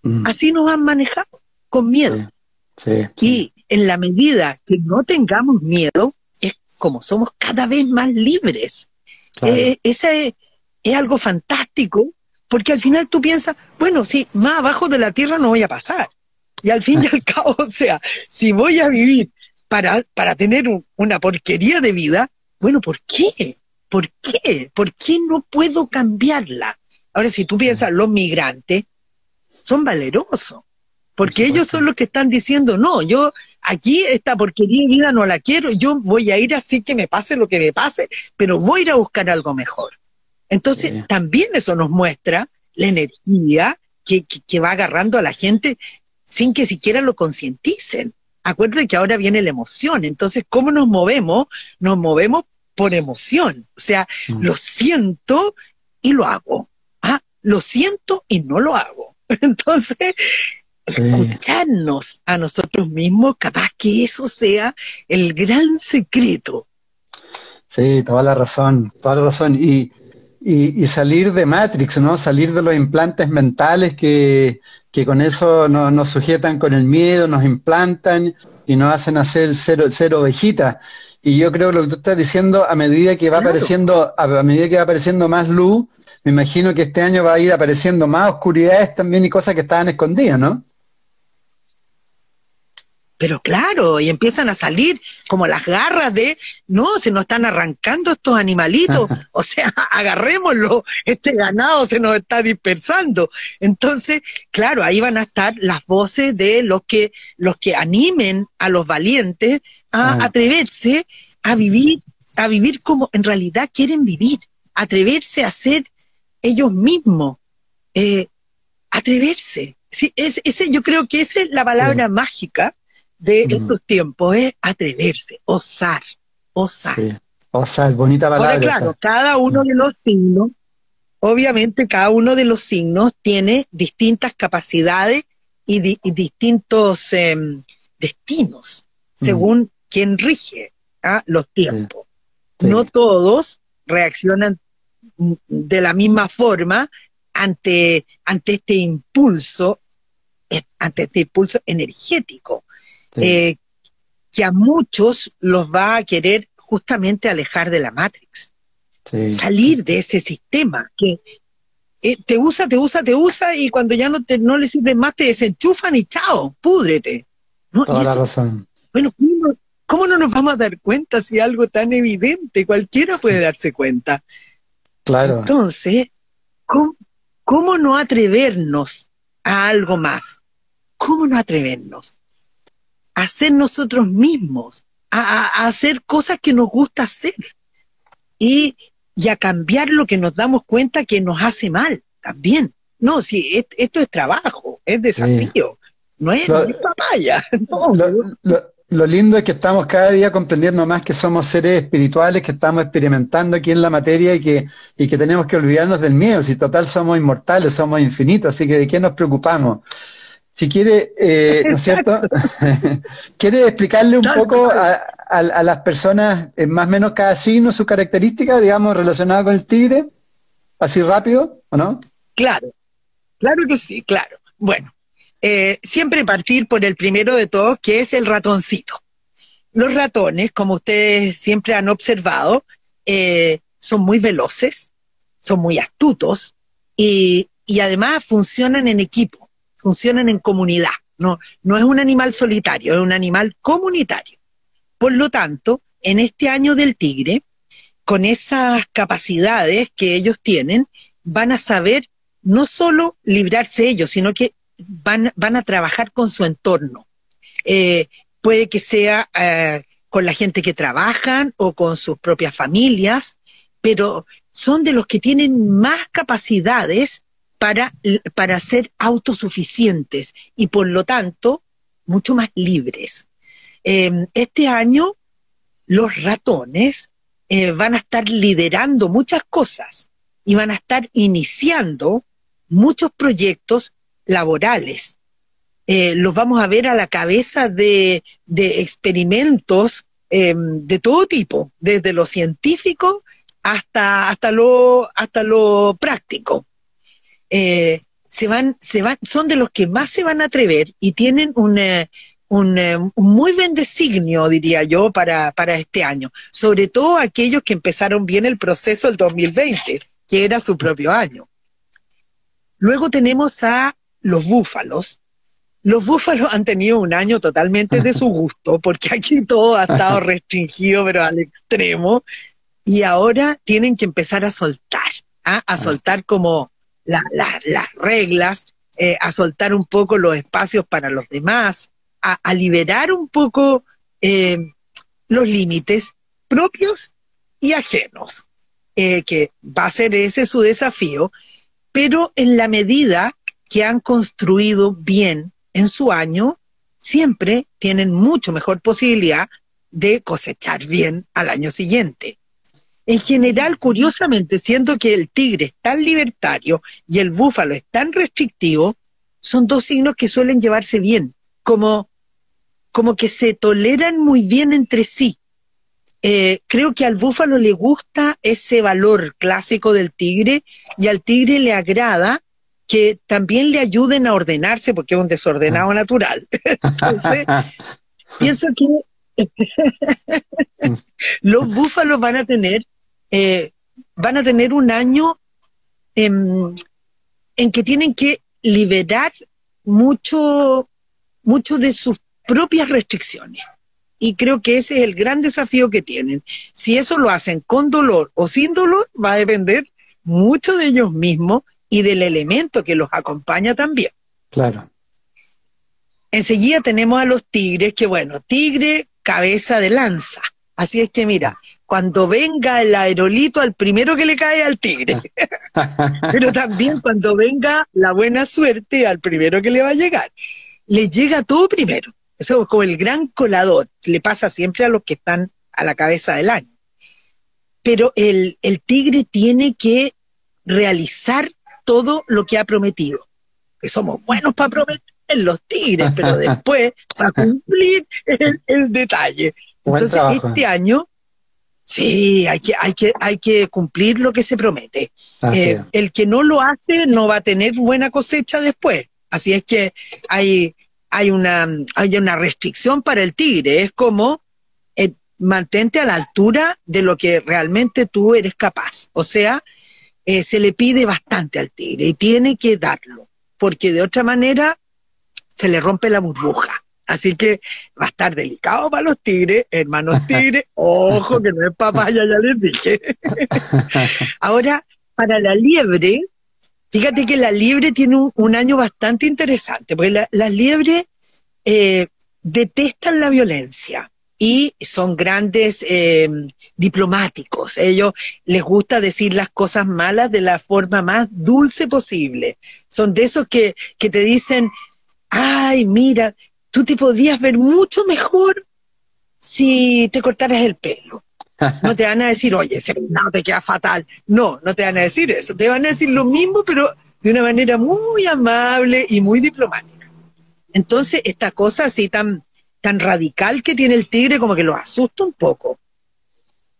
Mm. Así nos han manejado, con miedo. y en la medida que no tengamos miedo, es como somos cada vez más libres. Eh, ese es algo fantástico, porque al final tú piensas, bueno, sí, más abajo de la tierra no voy a pasar. Y al fin y al cabo, [LAUGHS] o sea, si voy a vivir para, para tener una porquería de vida, bueno, ¿por qué? ¿Por qué? ¿Por qué no puedo cambiarla? Ahora, si tú piensas, los migrantes son valerosos, porque ellos son los que están diciendo, no, yo aquí esta porquería de vida no la quiero, yo voy a ir así que me pase lo que me pase, pero voy a ir a buscar algo mejor. Entonces, también eso nos muestra la energía que, que, va agarrando a la gente sin que siquiera lo concienticen. Acuérdense que ahora viene la emoción. Entonces, ¿cómo nos movemos? Nos movemos por emoción. O sea, mm. lo siento y lo hago. Ah, lo siento y no lo hago. [LAUGHS] Entonces, escucharnos a nosotros mismos, capaz que eso sea el gran secreto. Sí, toda la razón, toda la razón. Y, y, salir de Matrix, ¿no? Salir de los implantes mentales que, que con eso nos sujetan con el miedo, nos implantan y nos hacen hacer cero, cero ovejita. Y yo creo que lo que tú estás diciendo, a medida que va apareciendo, a medida que va apareciendo más luz, me imagino que este año va a ir apareciendo más oscuridades también y cosas que estaban escondidas, ¿no? Pero claro, y empiezan a salir como las garras de, no, se nos están arrancando estos animalitos, o sea, [LAUGHS] agarrémoslo, este ganado se nos está dispersando. Entonces, claro, ahí van a estar las voces de los que, los que animen a los valientes a atreverse a vivir, a vivir como en realidad quieren vivir, atreverse a ser ellos mismos, eh, atreverse. Sí, es, ese, yo creo que esa es la palabra mágica de estos tiempos, es atreverse, osar, osar. Osar, bonita palabra. Ahora, claro, cada uno de los signos, obviamente cada uno de los signos tiene distintas capacidades y, distintos em, destinos, según quien rige ¿ah? los tiempos. No todos reaccionan de la misma forma ante, ante este impulso, ante este impulso energético. Eh, que a muchos los va a querer justamente alejar de la Matrix. Salir de ese sistema que eh, te usa, te usa, te usa y cuando ya no, te, no le sirve más te desenchufan y chao, púdrete. ¿no? Toda la razón. Bueno, ¿cómo no, nos vamos a dar cuenta si algo tan evidente? Cualquiera puede darse cuenta. Claro. Entonces, ¿cómo, cómo no atrevernos a algo más? ¿Cómo no atrevernos? A ser nosotros mismos, a, hacer cosas que nos gusta hacer y, a cambiar lo que nos damos cuenta que nos hace mal también. No, si esto es trabajo, es desafío, no es, papaya. [LAUGHS] Lo, lindo es que estamos cada día comprendiendo más que somos seres espirituales, que estamos experimentando aquí en la materia y que, y que tenemos que olvidarnos del miedo. Si total somos inmortales, somos infinitos, así que ¿de qué nos preocupamos? Si quiere, eh, ¿no es cierto? [LAUGHS] ¿Quiere explicarle un poco a, las personas, eh, más o menos cada signo, su característica, digamos, relacionada con el tigre? Así rápido, ¿o no? Claro, claro que sí, claro. Bueno, eh, siempre partir por el primero de todos, que es el ratoncito. Los ratones, como ustedes siempre han observado, son muy veloces, son muy astutos y además funcionan en equipo funcionan en comunidad. No, no es un animal solitario, es un animal comunitario. Por lo tanto, en este año del tigre, con esas capacidades que ellos tienen, van a saber no solo librarse ellos, sino que van, van a trabajar con su entorno. Eh, puede que sea eh, con la gente que trabajan o con sus propias familias, pero son de los que tienen más capacidades para, para ser autosuficientes y por lo tanto mucho más libres. Em, este año los ratones eh, van a estar liderando muchas cosas y van a estar iniciando muchos proyectos laborales. Eh, los vamos a ver a la cabeza de, experimentos em, de todo tipo, desde lo científico hasta, hasta, lo, hasta lo práctico. Eh, se van, se van, son de los que más se van a atrever y tienen un, eh, un, eh, muy buen designio, diría yo, para, para este año. Sobre todo aquellos que empezaron bien el proceso el 2020, que era su propio año. Luego tenemos a los búfalos. Los búfalos han tenido un año totalmente de su gusto, porque aquí todo ha estado [LAUGHS] restringido, pero al extremo, y ahora tienen que empezar a soltar, ¿ah? a ah. soltar como las reglas, eh, a soltar un poco los espacios para los demás, a, liberar un poco eh, los límites propios y ajenos, eh, que va a ser ese su desafío, pero en la medida que han construido bien en su año, siempre tienen mucho mejor posibilidad de cosechar bien al año siguiente. En general, curiosamente, siendo que el tigre es tan libertario y el búfalo es tan restrictivo, son dos signos que suelen llevarse bien, como, como que se toleran muy bien entre sí. Eh, creo que al búfalo le gusta ese valor clásico del tigre y al tigre le agrada que también le ayuden a ordenarse porque es un desordenado ah. natural. [LAUGHS] Entonces, [LAUGHS] pienso que [LAUGHS] los búfalos van a tener eh, van a tener un año en, en que tienen que liberar mucho, mucho de sus propias restricciones. Y creo que ese es el gran desafío que tienen. Si eso lo hacen con dolor o sin dolor, va a depender mucho de ellos mismos y del elemento que los acompaña también. Claro. Enseguida tenemos a los tigres, que bueno, tigre, cabeza de lanza. Así es que mira, cuando venga el aerolito al primero que le cae al tigre, [LAUGHS] pero también cuando venga la buena suerte al primero que le va a llegar, le llega todo primero. Eso es como el gran colador, le pasa siempre a los que están a la cabeza del año. Pero el, el tigre tiene que realizar todo lo que ha prometido. Que somos buenos para prometer los tigres, pero [LAUGHS] después para cumplir el, el detalle. Entonces, este año, sí, hay que, hay, que, hay que cumplir lo que se promete. Eh, el que no lo hace no va a tener buena cosecha después. Así es que hay, hay una, hay una restricción para el tigre. Es como eh, mantente a la altura de lo que realmente tú eres capaz. O sea, eh, se le pide bastante al tigre y tiene que darlo, porque de otra manera se le rompe la burbuja. Así que va a estar delicado para los tigres, hermanos [LAUGHS] tigres, ojo que no es papaya, ya les dije. [LAUGHS] Ahora, para la liebre, Fíjate que la liebre tiene un, año bastante interesante, porque las liebres eh, detestan la violencia y son grandes eh, diplomáticos. Ellos les gusta decir las cosas malas de la forma más dulce posible. Son de esos que, que te dicen, ay, mira, tú te podrías ver mucho mejor si te cortaras el pelo. [LAUGHS] No te van a decir, oye, ese no te queda fatal. No, no te van a decir eso. Te van a decir lo mismo, pero de una manera muy amable y muy diplomática. Entonces, esta cosa así tan, tan radical que tiene el tigre como que lo asusta un poco.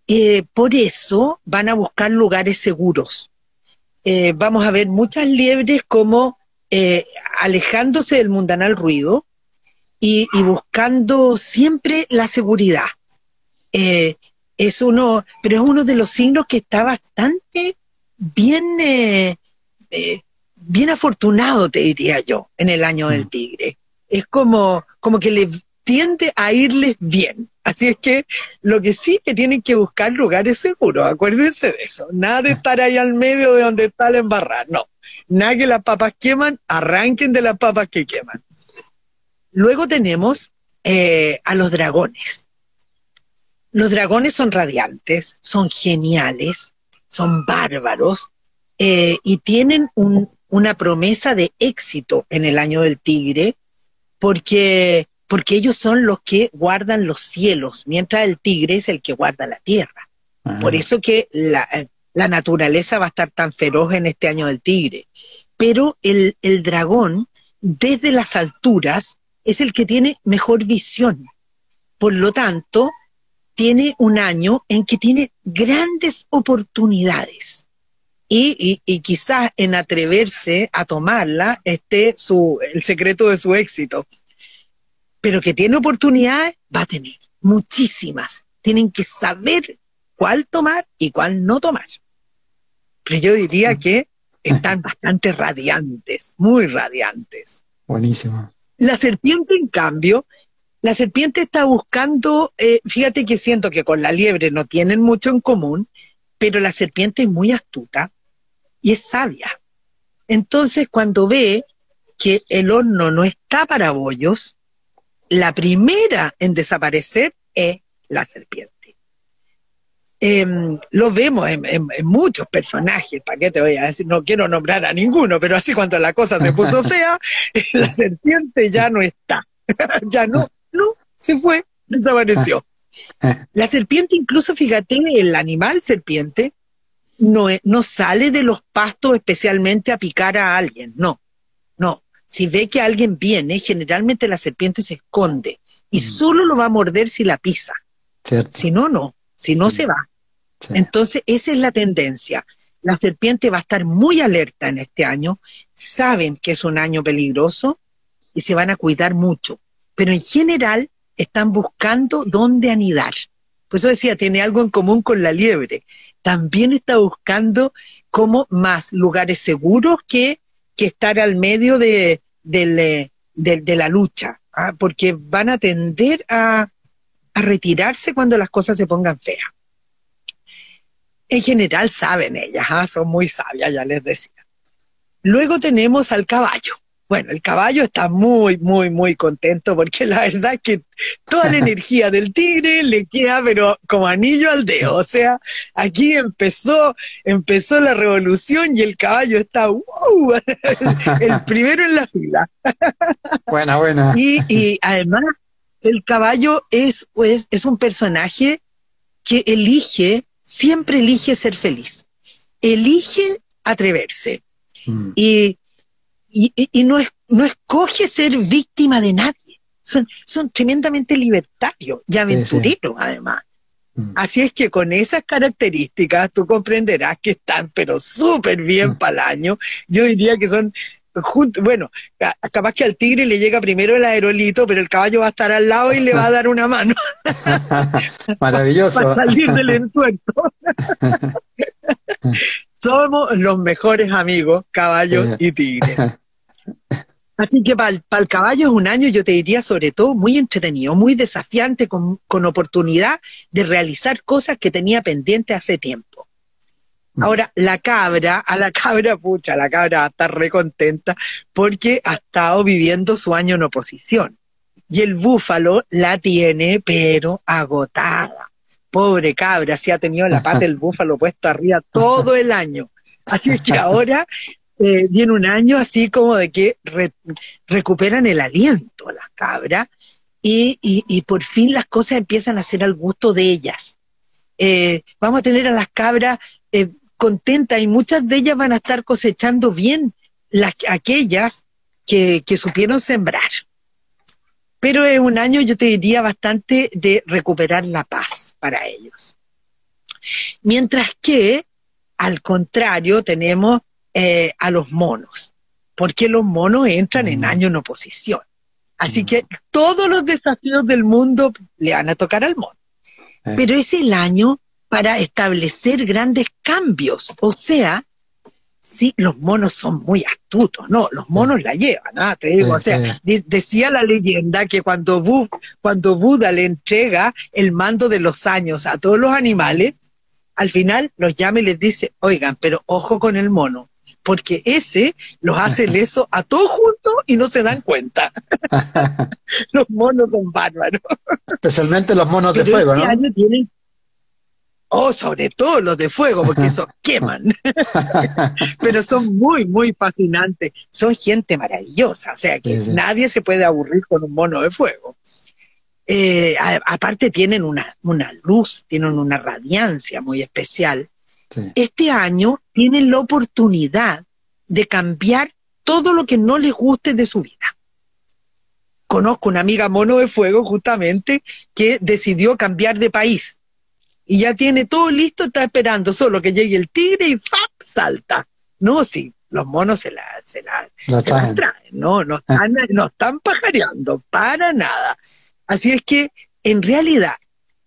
Eh, por eso van a buscar lugares seguros. Eh, vamos a ver muchas liebres como eh, alejándose del mundanal ruido y, y buscando siempre la seguridad es uno, pero es uno de los signos que está bastante bien, eh, eh, bien afortunado, te diría yo, en el año del mm. tigre. Es como, como que le tiende a irles bien. Así es que lo que sí que tienen que buscar lugares seguros, acuérdense de eso. Nada de estar ahí al medio de donde está la embarrada, no. Nada que las papas queman, arranquen de las papas que queman. Luego tenemos eh, a los dragones. Los dragones son radiantes, son geniales, son bárbaros eh, y tienen una promesa de éxito en el año del tigre porque, porque ellos son los que guardan los cielos, mientras el tigre es el que guarda la tierra. Por eso que la, la, naturaleza va a estar tan feroz en este año del tigre. Pero el, el dragón, desde las alturas, es el que tiene mejor visión. Por lo tanto, tiene un año en que tiene grandes oportunidades. Y, quizás en atreverse a tomarla esté su, el secreto de su éxito. Pero que tiene oportunidades, va a tener muchísimas. Tienen que saber cuál tomar y cuál no tomar. Pero yo diría que están bastante radiantes, muy radiantes. Buenísimo. La serpiente, en cambio, la serpiente está buscando, eh, fíjate que siento que con la liebre no tienen mucho en común, pero la serpiente es muy astuta y es sabia. Entonces, cuando ve que el horno no está para bollos, la primera en desaparecer es la serpiente. Em, lo vemos en, muchos personajes, ¿para qué te voy a decir? No quiero nombrar a ninguno, pero así cuando la cosa se puso [LAUGHS] fea, la serpiente ya no está, [LAUGHS] ya no, no, se fue, desapareció. [LAUGHS] La serpiente, incluso fíjate, el animal serpiente no, no sale de los pastos especialmente a picar a alguien, no, no. Si ve que alguien viene, generalmente la serpiente se esconde y mm. solo lo va a morder si la pisa. Si no, no, si no se va. Entonces, esa es la tendencia. La serpiente va a estar muy alerta en este año, saben que es un año peligroso y se van a cuidar mucho pero en general están buscando dónde anidar. Por eso decía, tiene algo en común con la liebre. También está buscando como más lugares seguros que, que estar al medio de, de, la lucha, ¿ah? porque van a tender a, a retirarse cuando las cosas se pongan feas. En general saben ellas, ¿ah? son muy sabias, ya les decía. Luego tenemos al caballo. Bueno, el caballo está muy, muy, muy contento porque la verdad es que toda la [LAUGHS] energía del tigre le queda, pero como anillo al dedo. O sea, aquí empezó, empezó la revolución y el caballo está, uh, el primero en la fila. [LAUGHS] Buena, buena. Y, y además, el caballo es, es, es un personaje que elige, siempre elige ser feliz. Elige atreverse. Mm. Y y, no, es, no escoge ser víctima de nadie. Son, son tremendamente libertarios y aventureros, además. Mm. Así es que con esas características tú comprenderás que están, pero súper bien mm. para el año. Yo diría que son, bueno, capaz que al tigre le llega primero el aerolito, pero el caballo va a estar al lado y le va a dar una mano. [LAUGHS] Maravilloso. [LAUGHS] para salir del entuerto. [LAUGHS] Somos los mejores amigos, caballos y tigres. Así que para el, caballo es un año, yo te diría, sobre todo muy entretenido, muy desafiante, con, oportunidad de realizar cosas que tenía pendiente hace tiempo. Ahora, la cabra, a la cabra, pucha, la cabra va a estar recontenta porque ha estado viviendo su año en oposición. Y el búfalo la tiene, pero agotada. Pobre cabra, si ha tenido la pata del búfalo puesto arriba todo el año. Así es que ahora eh, viene un año así como de que recuperan el aliento las cabras y, y, por fin las cosas empiezan a ser al gusto de ellas. Eh, vamos a tener a las cabras eh, contentas y muchas de ellas van a estar cosechando bien las, aquellas que, que supieron sembrar. Pero es un año, yo te diría, bastante de recuperar la paz para ellos. Mientras que, al contrario, tenemos eh, a los monos, porque los monos entran en mm. año en oposición. Así mm. que todos los desafíos del mundo le van a tocar al mono. Eh. Pero es el año para establecer grandes cambios. O sea, sí, los monos son muy astutos, no, los monos la llevan, ¿ah? te digo, o sea, decía la leyenda que cuando, cuando Buda le entrega el mando de los años a todos los animales, al final los llama y les dice, oigan, pero ojo con el mono, porque ese los hace [LAUGHS] leso a todos juntos y no se dan cuenta. [LAUGHS] [LAUGHS] los monos son bárbaros. Especialmente los monos de fuego, este Año tienen... Oh, sobre todo los de fuego, porque esos [LAUGHS] queman. [LAUGHS] Pero son muy, muy fascinantes. Son gente maravillosa, o sea que nadie se puede aburrir con un mono de fuego. Eh, aparte tienen una, una luz, tienen una radiancia muy especial este año tienen la oportunidad de cambiar todo lo que no les guste de su vida. Conozco una amiga mono de fuego justamente que decidió cambiar de país y ya tiene todo listo, está esperando solo que llegue el tigre y ¡fap! salta. No, sí, los monos se la, se la, traen, no, no están, no están pajareando, para nada. Así es que, en realidad,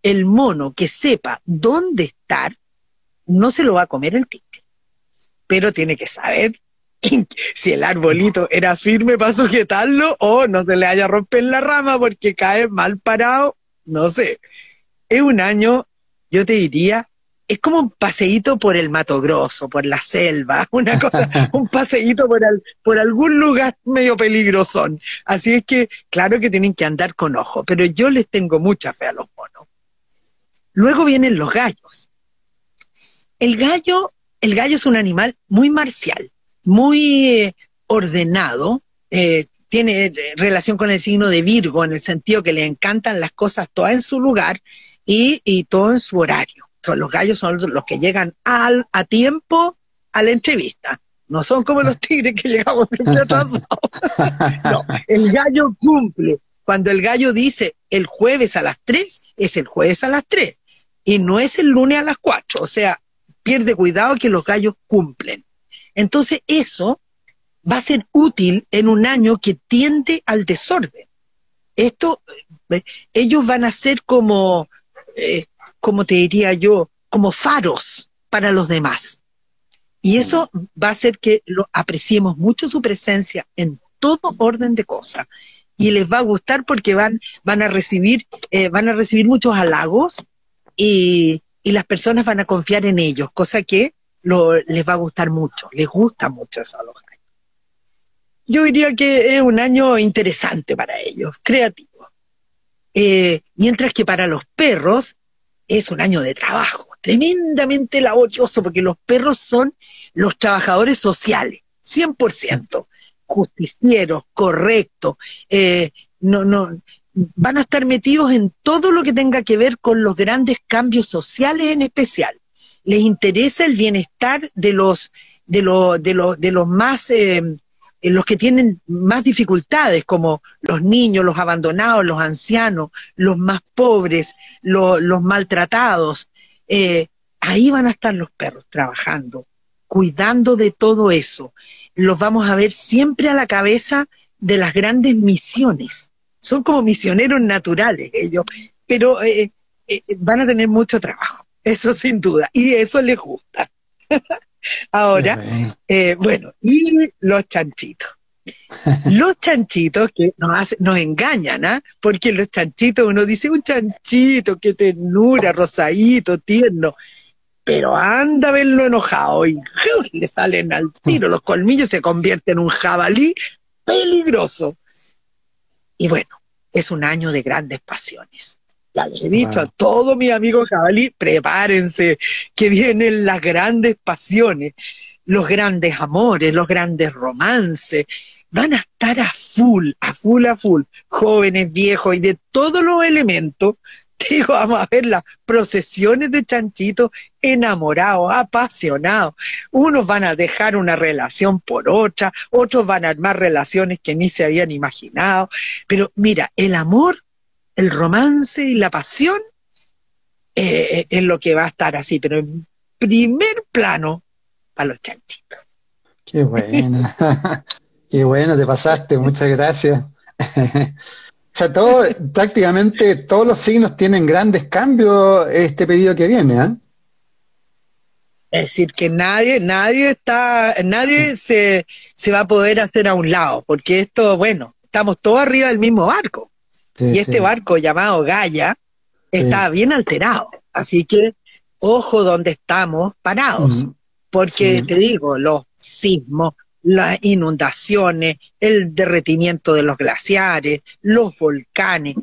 el mono que sepa dónde estar no se lo va a comer el tigre, pero tiene que saber [LAUGHS] si el arbolito era firme para sujetarlo o no se le haya romper la rama porque cae mal parado, no sé. Es un año, yo te diría, es como un paseíto por el Mato Grosso, por la selva, [LAUGHS] una cosa, [LAUGHS] un paseíto por, por algún lugar medio peligrosón. Así es que, claro que tienen que andar con ojo, pero yo les tengo mucha fe a los monos. Luego vienen los gallos. El gallo, el gallo es un animal muy marcial, muy eh, ordenado, eh, tiene eh, relación con el signo de Virgo en el sentido que le encantan las cosas todas en su lugar y, todo en su horario. los gallos son los que llegan al, a tiempo a la entrevista. No son como los [LAUGHS] tigres que llegamos siempre atrasados. [LAUGHS] no, el gallo cumple. Cuando el gallo dice el jueves a las 3, es el jueves a las 3 y no es el lunes a las 4. O sea, pierde cuidado que los gallos cumplen. Entonces eso va a ser útil en un año que tiende al desorden. Esto, eh, ellos van a ser como, eh, como te diría yo, como faros para los demás. Y eso va a hacer que lo apreciemos mucho su presencia en todo orden de cosas. Y les va a gustar porque van, van a recibir, eh, van a recibir muchos halagos y, y, las personas van a confiar en ellos, cosa que lo, les va a gustar mucho, les gusta mucho eso a los Yo diría que es un año interesante para ellos, creativo. Eh, mientras que para los perros es un año de trabajo, tremendamente laborioso, porque los perros son los trabajadores sociales, 100%, justicieros, correctos, eh, no, no, van a estar metidos en todo lo que tenga que ver con los grandes cambios sociales en especial. Les interesa el bienestar de los, de los, de los, de los más, eh, los que tienen más dificultades, como los niños, los abandonados, los ancianos, los más pobres, los, maltratados. Eh, ahí van a estar los perros trabajando, cuidando de todo eso. Los vamos a ver siempre a la cabeza de las grandes misiones. Son como misioneros naturales ellos, pero eh, eh, van a tener mucho trabajo, [LAUGHS] eso sin duda, y eso les gusta. [LAUGHS] Ahora, eh, bueno, y los chanchitos. [LAUGHS] Los chanchitos que nos, nos engañan, ¿ah? Porque los chanchitos, uno dice un chanchito, qué ternura, rosadito, tierno pero anda a verlo enojado y le salen al tiro los colmillos, se convierte en un jabalí peligroso. Y bueno, es un año de grandes pasiones. Ya les he dicho a todos mis amigos jabalí, prepárense, que vienen las grandes pasiones, los grandes amores, los grandes romances. Van a estar a full, a full, a full, jóvenes, viejos y de todos los elementos [LAUGHS] Digo, vamos a ver las procesiones de chanchitos enamorados, apasionados. Unos van a dejar una relación por otra, otros van a armar relaciones que ni se habían imaginado. Pero mira, el amor, el romance y la pasión eh, es lo que va a estar así, pero en primer plano para los chanchitos. Qué bueno, [LAUGHS] qué bueno, te pasaste, muchas gracias. [LAUGHS] O sea, todo, prácticamente todos los signos tienen grandes cambios este periodo que viene, ¿eh? Es decir, que nadie, nadie está, nadie se, se va a poder hacer a un lado, porque esto, bueno, estamos todos arriba del mismo barco. Y este barco llamado Gaia está bien alterado. Así que ojo donde estamos parados. Porque te digo, los sismos, las inundaciones, el derretimiento de los glaciares, los volcanes,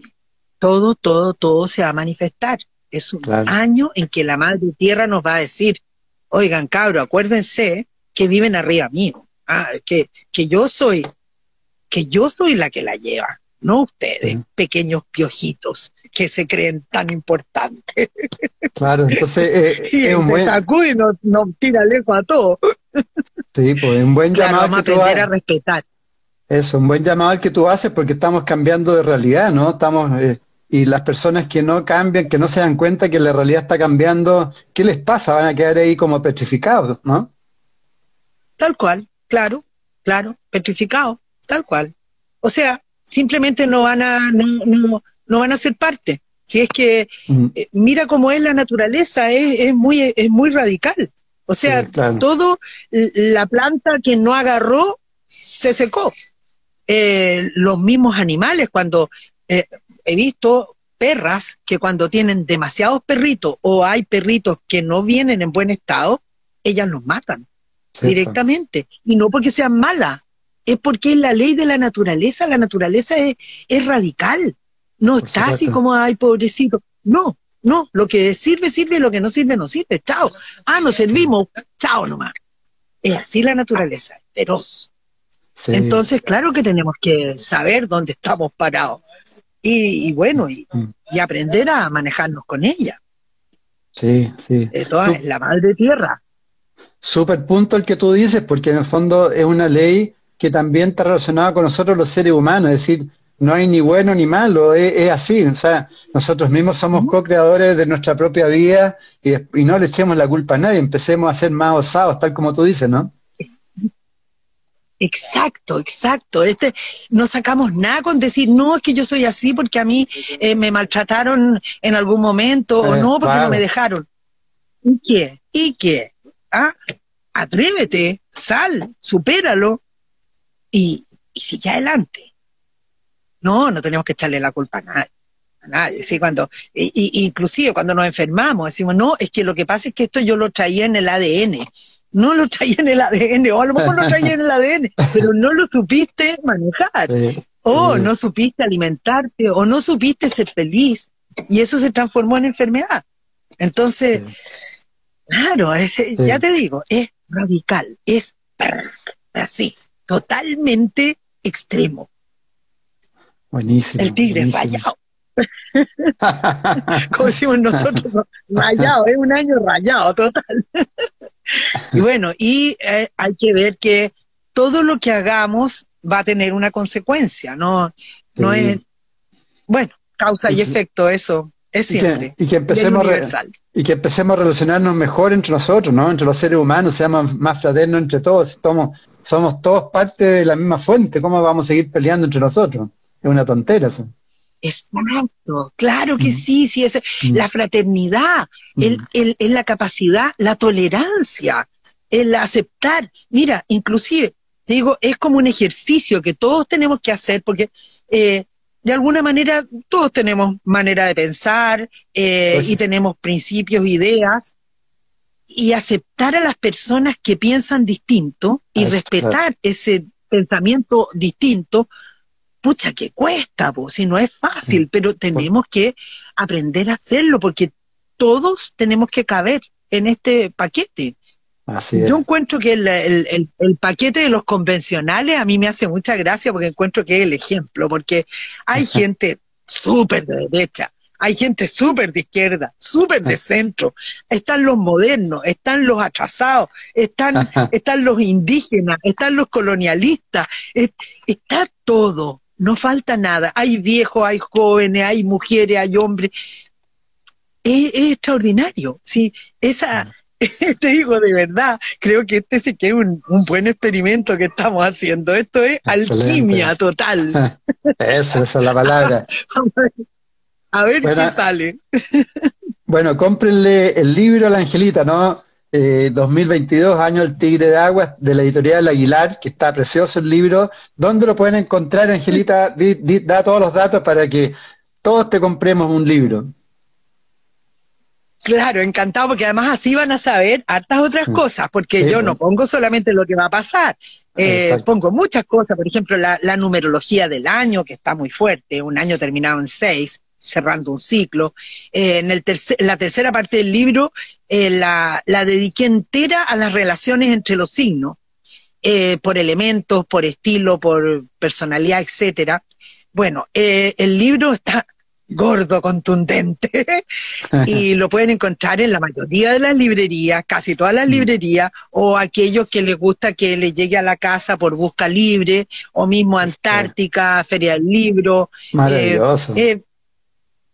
todo, todo, todo se va a manifestar. Es un año en que la Madre Tierra nos va a decir, oigan cabro, acuérdense que viven arriba mío, ah, que, que yo soy, que yo soy la que la lleva, no ustedes, pequeños piojitos que se creen tan importantes. Claro, entonces eh, [LAUGHS] y es un buen... y nos, tira lejos a todos. Sí, pues un buen llamado. vamos a aprender a respetar. Eso, un buen llamado al que tú haces porque estamos cambiando de realidad, ¿no? Estamos eh, y las personas que no cambian, que no se dan cuenta que la realidad está cambiando, ¿qué les pasa? Van a quedar ahí como petrificados, ¿no? Tal cual, claro, claro, petrificados, tal cual. O sea, simplemente no van a no, no, no van a ser parte. Si es que eh, mira cómo es la naturaleza, es, es muy es muy radical. O sea, todo la planta que no agarró se secó. Eh, los mismos animales, cuando eh, he visto perras que cuando tienen demasiados perritos o hay perritos que no vienen en buen estado, ellas los matan directamente. Y no porque sean malas, es porque es la ley de la naturaleza, la naturaleza es, es radical. No está así como, ay, pobrecito. No, no, lo que sirve, sirve, lo que no sirve, no sirve. Chao. Ah, nos servimos. Chao nomás. Es así la naturaleza, feroz. Entonces, claro que tenemos que saber dónde estamos parados. Y, bueno, y, y, aprender a manejarnos con ella. Sí, sí. De toda, la madre tierra. Súper punto el que tú dices, porque en el fondo es una ley que también está relacionada con nosotros los seres humanos, es decir, no hay ni bueno ni malo, es, así. O sea, nosotros mismos somos co-creadores de nuestra propia vida y, no le echemos la culpa a nadie, empecemos a ser más osados, tal como tú dices, ¿no? Exacto, exacto. Este, no sacamos nada con decir, no, es que yo soy así porque a mí eh, me maltrataron en algún momento, o no, porque no me dejaron. ¿Y qué? ¿Y qué? ¿Ah? Atrévete, sal, supéralo y, y sigue adelante. No, no tenemos que echarle la culpa a nadie. A nadie, sí, cuando, y, inclusive cuando nos enfermamos, decimos, no, es que lo que pasa es que esto yo lo traía en el ADN no lo traía en el ADN, o a lo mejor lo traía en el ADN, pero no lo supiste manejar, o no supiste alimentarte, o no supiste ser feliz, y eso se transformó en enfermedad. Entonces, claro, ya te digo, es radical, es así, totalmente extremo. Buenísimo. El tigre rayado. [LAUGHS] Como decimos nosotros, rayado, es un año rayado, total. y bueno, y eh, hay que ver que todo lo que hagamos va a tener una consecuencia, ¿no? No es, bueno, causa y efecto, eso es siempre. Y que, empecemos y que empecemos a relacionarnos mejor entre nosotros, ¿no? Entre los seres humanos, seamos más fraternos entre todos, somos, somos todos parte de la misma fuente, ¿cómo vamos a seguir peleando entre nosotros? Es una tontera eso. Exacto, claro que sí, sí, es la fraternidad, el, el, la capacidad, la tolerancia, el aceptar. Mira, inclusive, te digo, es como un ejercicio que todos tenemos que hacer porque eh, de alguna manera todos tenemos manera de pensar eh, y tenemos principios, ideas, y aceptar a las personas que piensan distinto y respetar ese pensamiento distinto pucha, que cuesta, pues, si no es fácil, mm. pero tenemos que aprender a hacerlo porque todos tenemos que caber en este paquete. Yo encuentro que el, el, el, paquete de los convencionales a mí me hace mucha gracia porque encuentro que es el ejemplo, porque hay gente súper de derecha, hay gente súper de izquierda, súper de centro, están los modernos, están los atrasados, están, están los indígenas, están los colonialistas, está todo no falta nada. Hay viejos, hay jóvenes, hay mujeres, hay hombres. Es, extraordinario. Sí, esa, [LAUGHS] te digo de verdad, creo que este sí que es un, buen experimento que estamos haciendo. Esto es alquimia total. [LAUGHS] Eso, esa es la palabra. [LAUGHS] a ver, qué sale. bueno, cómprenle el libro a la Angelita, ¿no? 2022, eh, año El Tigre de Agua, de la editorial Aguilar, que está precioso el libro. ¿Dónde lo pueden encontrar, Angelita? da todos los datos para que todos te compremos un libro. Claro, encantado, porque además así van a saber hartas otras mm. cosas, porque yo no pongo solamente lo que va a pasar, eh, pongo muchas cosas, por ejemplo, la, la, numerología del año, que está muy fuerte, un año terminado en seis, cerrando un ciclo. Eh, en el la tercera parte del libro eh, la, la, dediqué entera a las relaciones entre los signos, por elementos, por estilo, por personalidad, etcétera. Bueno, el libro está gordo, contundente, y lo pueden encontrar en la mayoría de las librerías, casi todas las mm. librerías, o aquellos que les gusta que les llegue a la casa por busca libre, o mismo Antártica, Feria del Libro. Maravilloso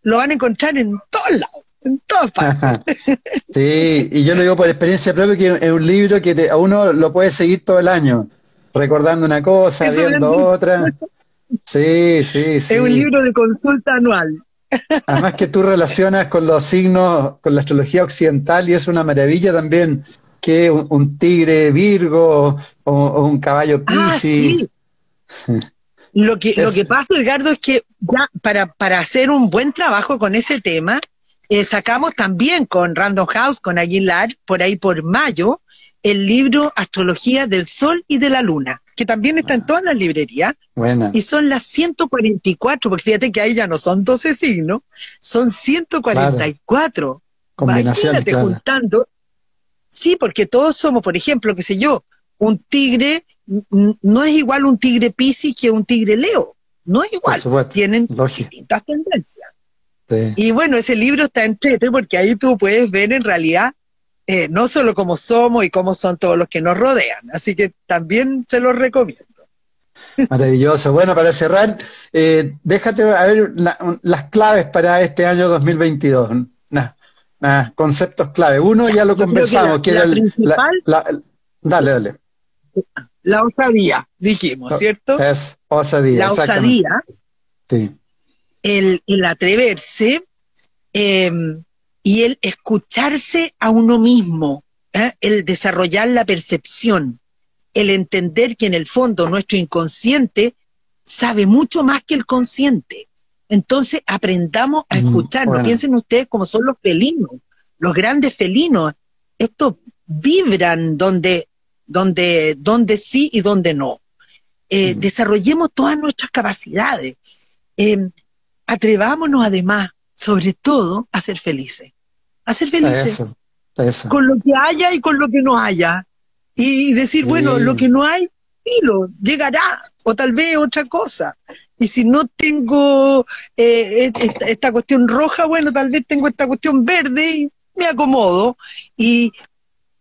lo van a encontrar en todos lados, en todas partes. [LAUGHS] sí, y yo lo digo por experiencia propia que es un libro que a uno lo puede seguir todo el año, recordando una cosa, viendo otra. Sí, sí, sí. Es un libro de consulta anual. Además que tú relacionas con los signos, con la astrología occidental y es una maravilla también que un, tigre Virgo o, un caballo ah, Piscis. [LAUGHS] Lo que, lo que pasa, Edgardo, es que ya para, para hacer un buen trabajo con ese tema, eh, sacamos también con Random House, con Aguilar, por ahí por mayo, el libro Astrología del Sol y de la Luna, que también está en todas las librerías. Y son las 144, porque fíjate que ahí ya no son 12 signos, son 144. Claro. Imagínate juntando. Sí, porque todos somos, por ejemplo, qué sé yo, un tigre no es igual un tigre Piscis que un tigre Leo. No es igual. Tienen distintas tendencias. Y bueno, ese libro está entrete porque ahí tú puedes ver en realidad eh, no solo cómo somos y cómo son todos los que nos rodean. Así que también se los recomiendo. Maravilloso. Bueno, para cerrar, eh, déjate a ver las claves para este año 2022. conceptos clave. Uno ya lo conversamos, que, era el, dale, dale. La osadía, dijimos, ¿cierto? Es osadía. La osadía. Sí. El, el atreverse em, y el escucharse a uno mismo, ¿eh? el desarrollar la percepción, el entender que en el fondo nuestro inconsciente sabe mucho más que el consciente. Entonces aprendamos a escucharnos. Piensen ustedes como son los felinos, los grandes felinos. Estos vibran donde, donde, donde sí y donde no. Eh, desarrollemos todas nuestras capacidades. Eh, atrevámonos además, sobre todo, a ser felices. A ser felices. Con lo que haya y con lo que no haya. Y decir, bueno, lo que no hay, filo, llegará, o tal vez otra cosa. Y si no tengo eh, esta, cuestión roja, bueno, tal vez tengo esta cuestión verde y me acomodo y,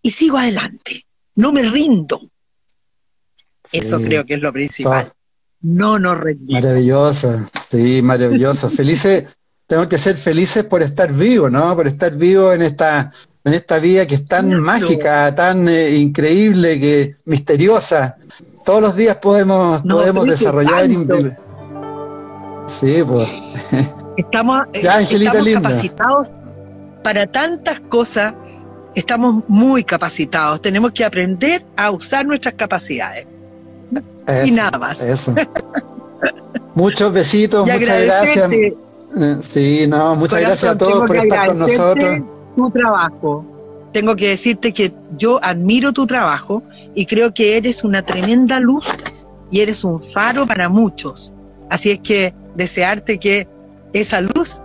sigo adelante. No me rindo. Eso creo que es lo principal. No nos rendimos. Maravilloso, sí, maravilloso. Felices, tengo que ser felices por estar vivo, ¿no? Por estar vivo en esta en esta vida que es tan mágica, tan eh, increíble, que misteriosa. Todos los días podemos, podemos desarrollar. Sí, pues. [LAUGHS] Estamos, eh, estamos capacitados para tantas cosas. Estamos muy capacitados. Tenemos que aprender a usar nuestras capacidades. y nada más. [LAUGHS] Muchos besitos, muchas gracias. Eh, sí, no, muchas gracias a todos por estar con nosotros tu trabajo. Tengo que decirte que yo admiro tu trabajo y creo que eres una tremenda luz y eres un faro para muchos. Así es que desearte que esa luz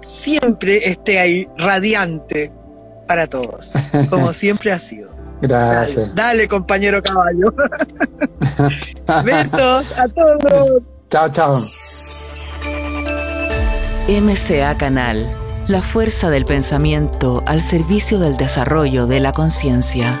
siempre esté ahí radiante para todos, como [LAUGHS] siempre ha sido. Gracias. Dale, compañero caballo. [LAUGHS] Besos a todos. Chao, chao. MCA Canal la fuerza del pensamiento al servicio del desarrollo de la conciencia.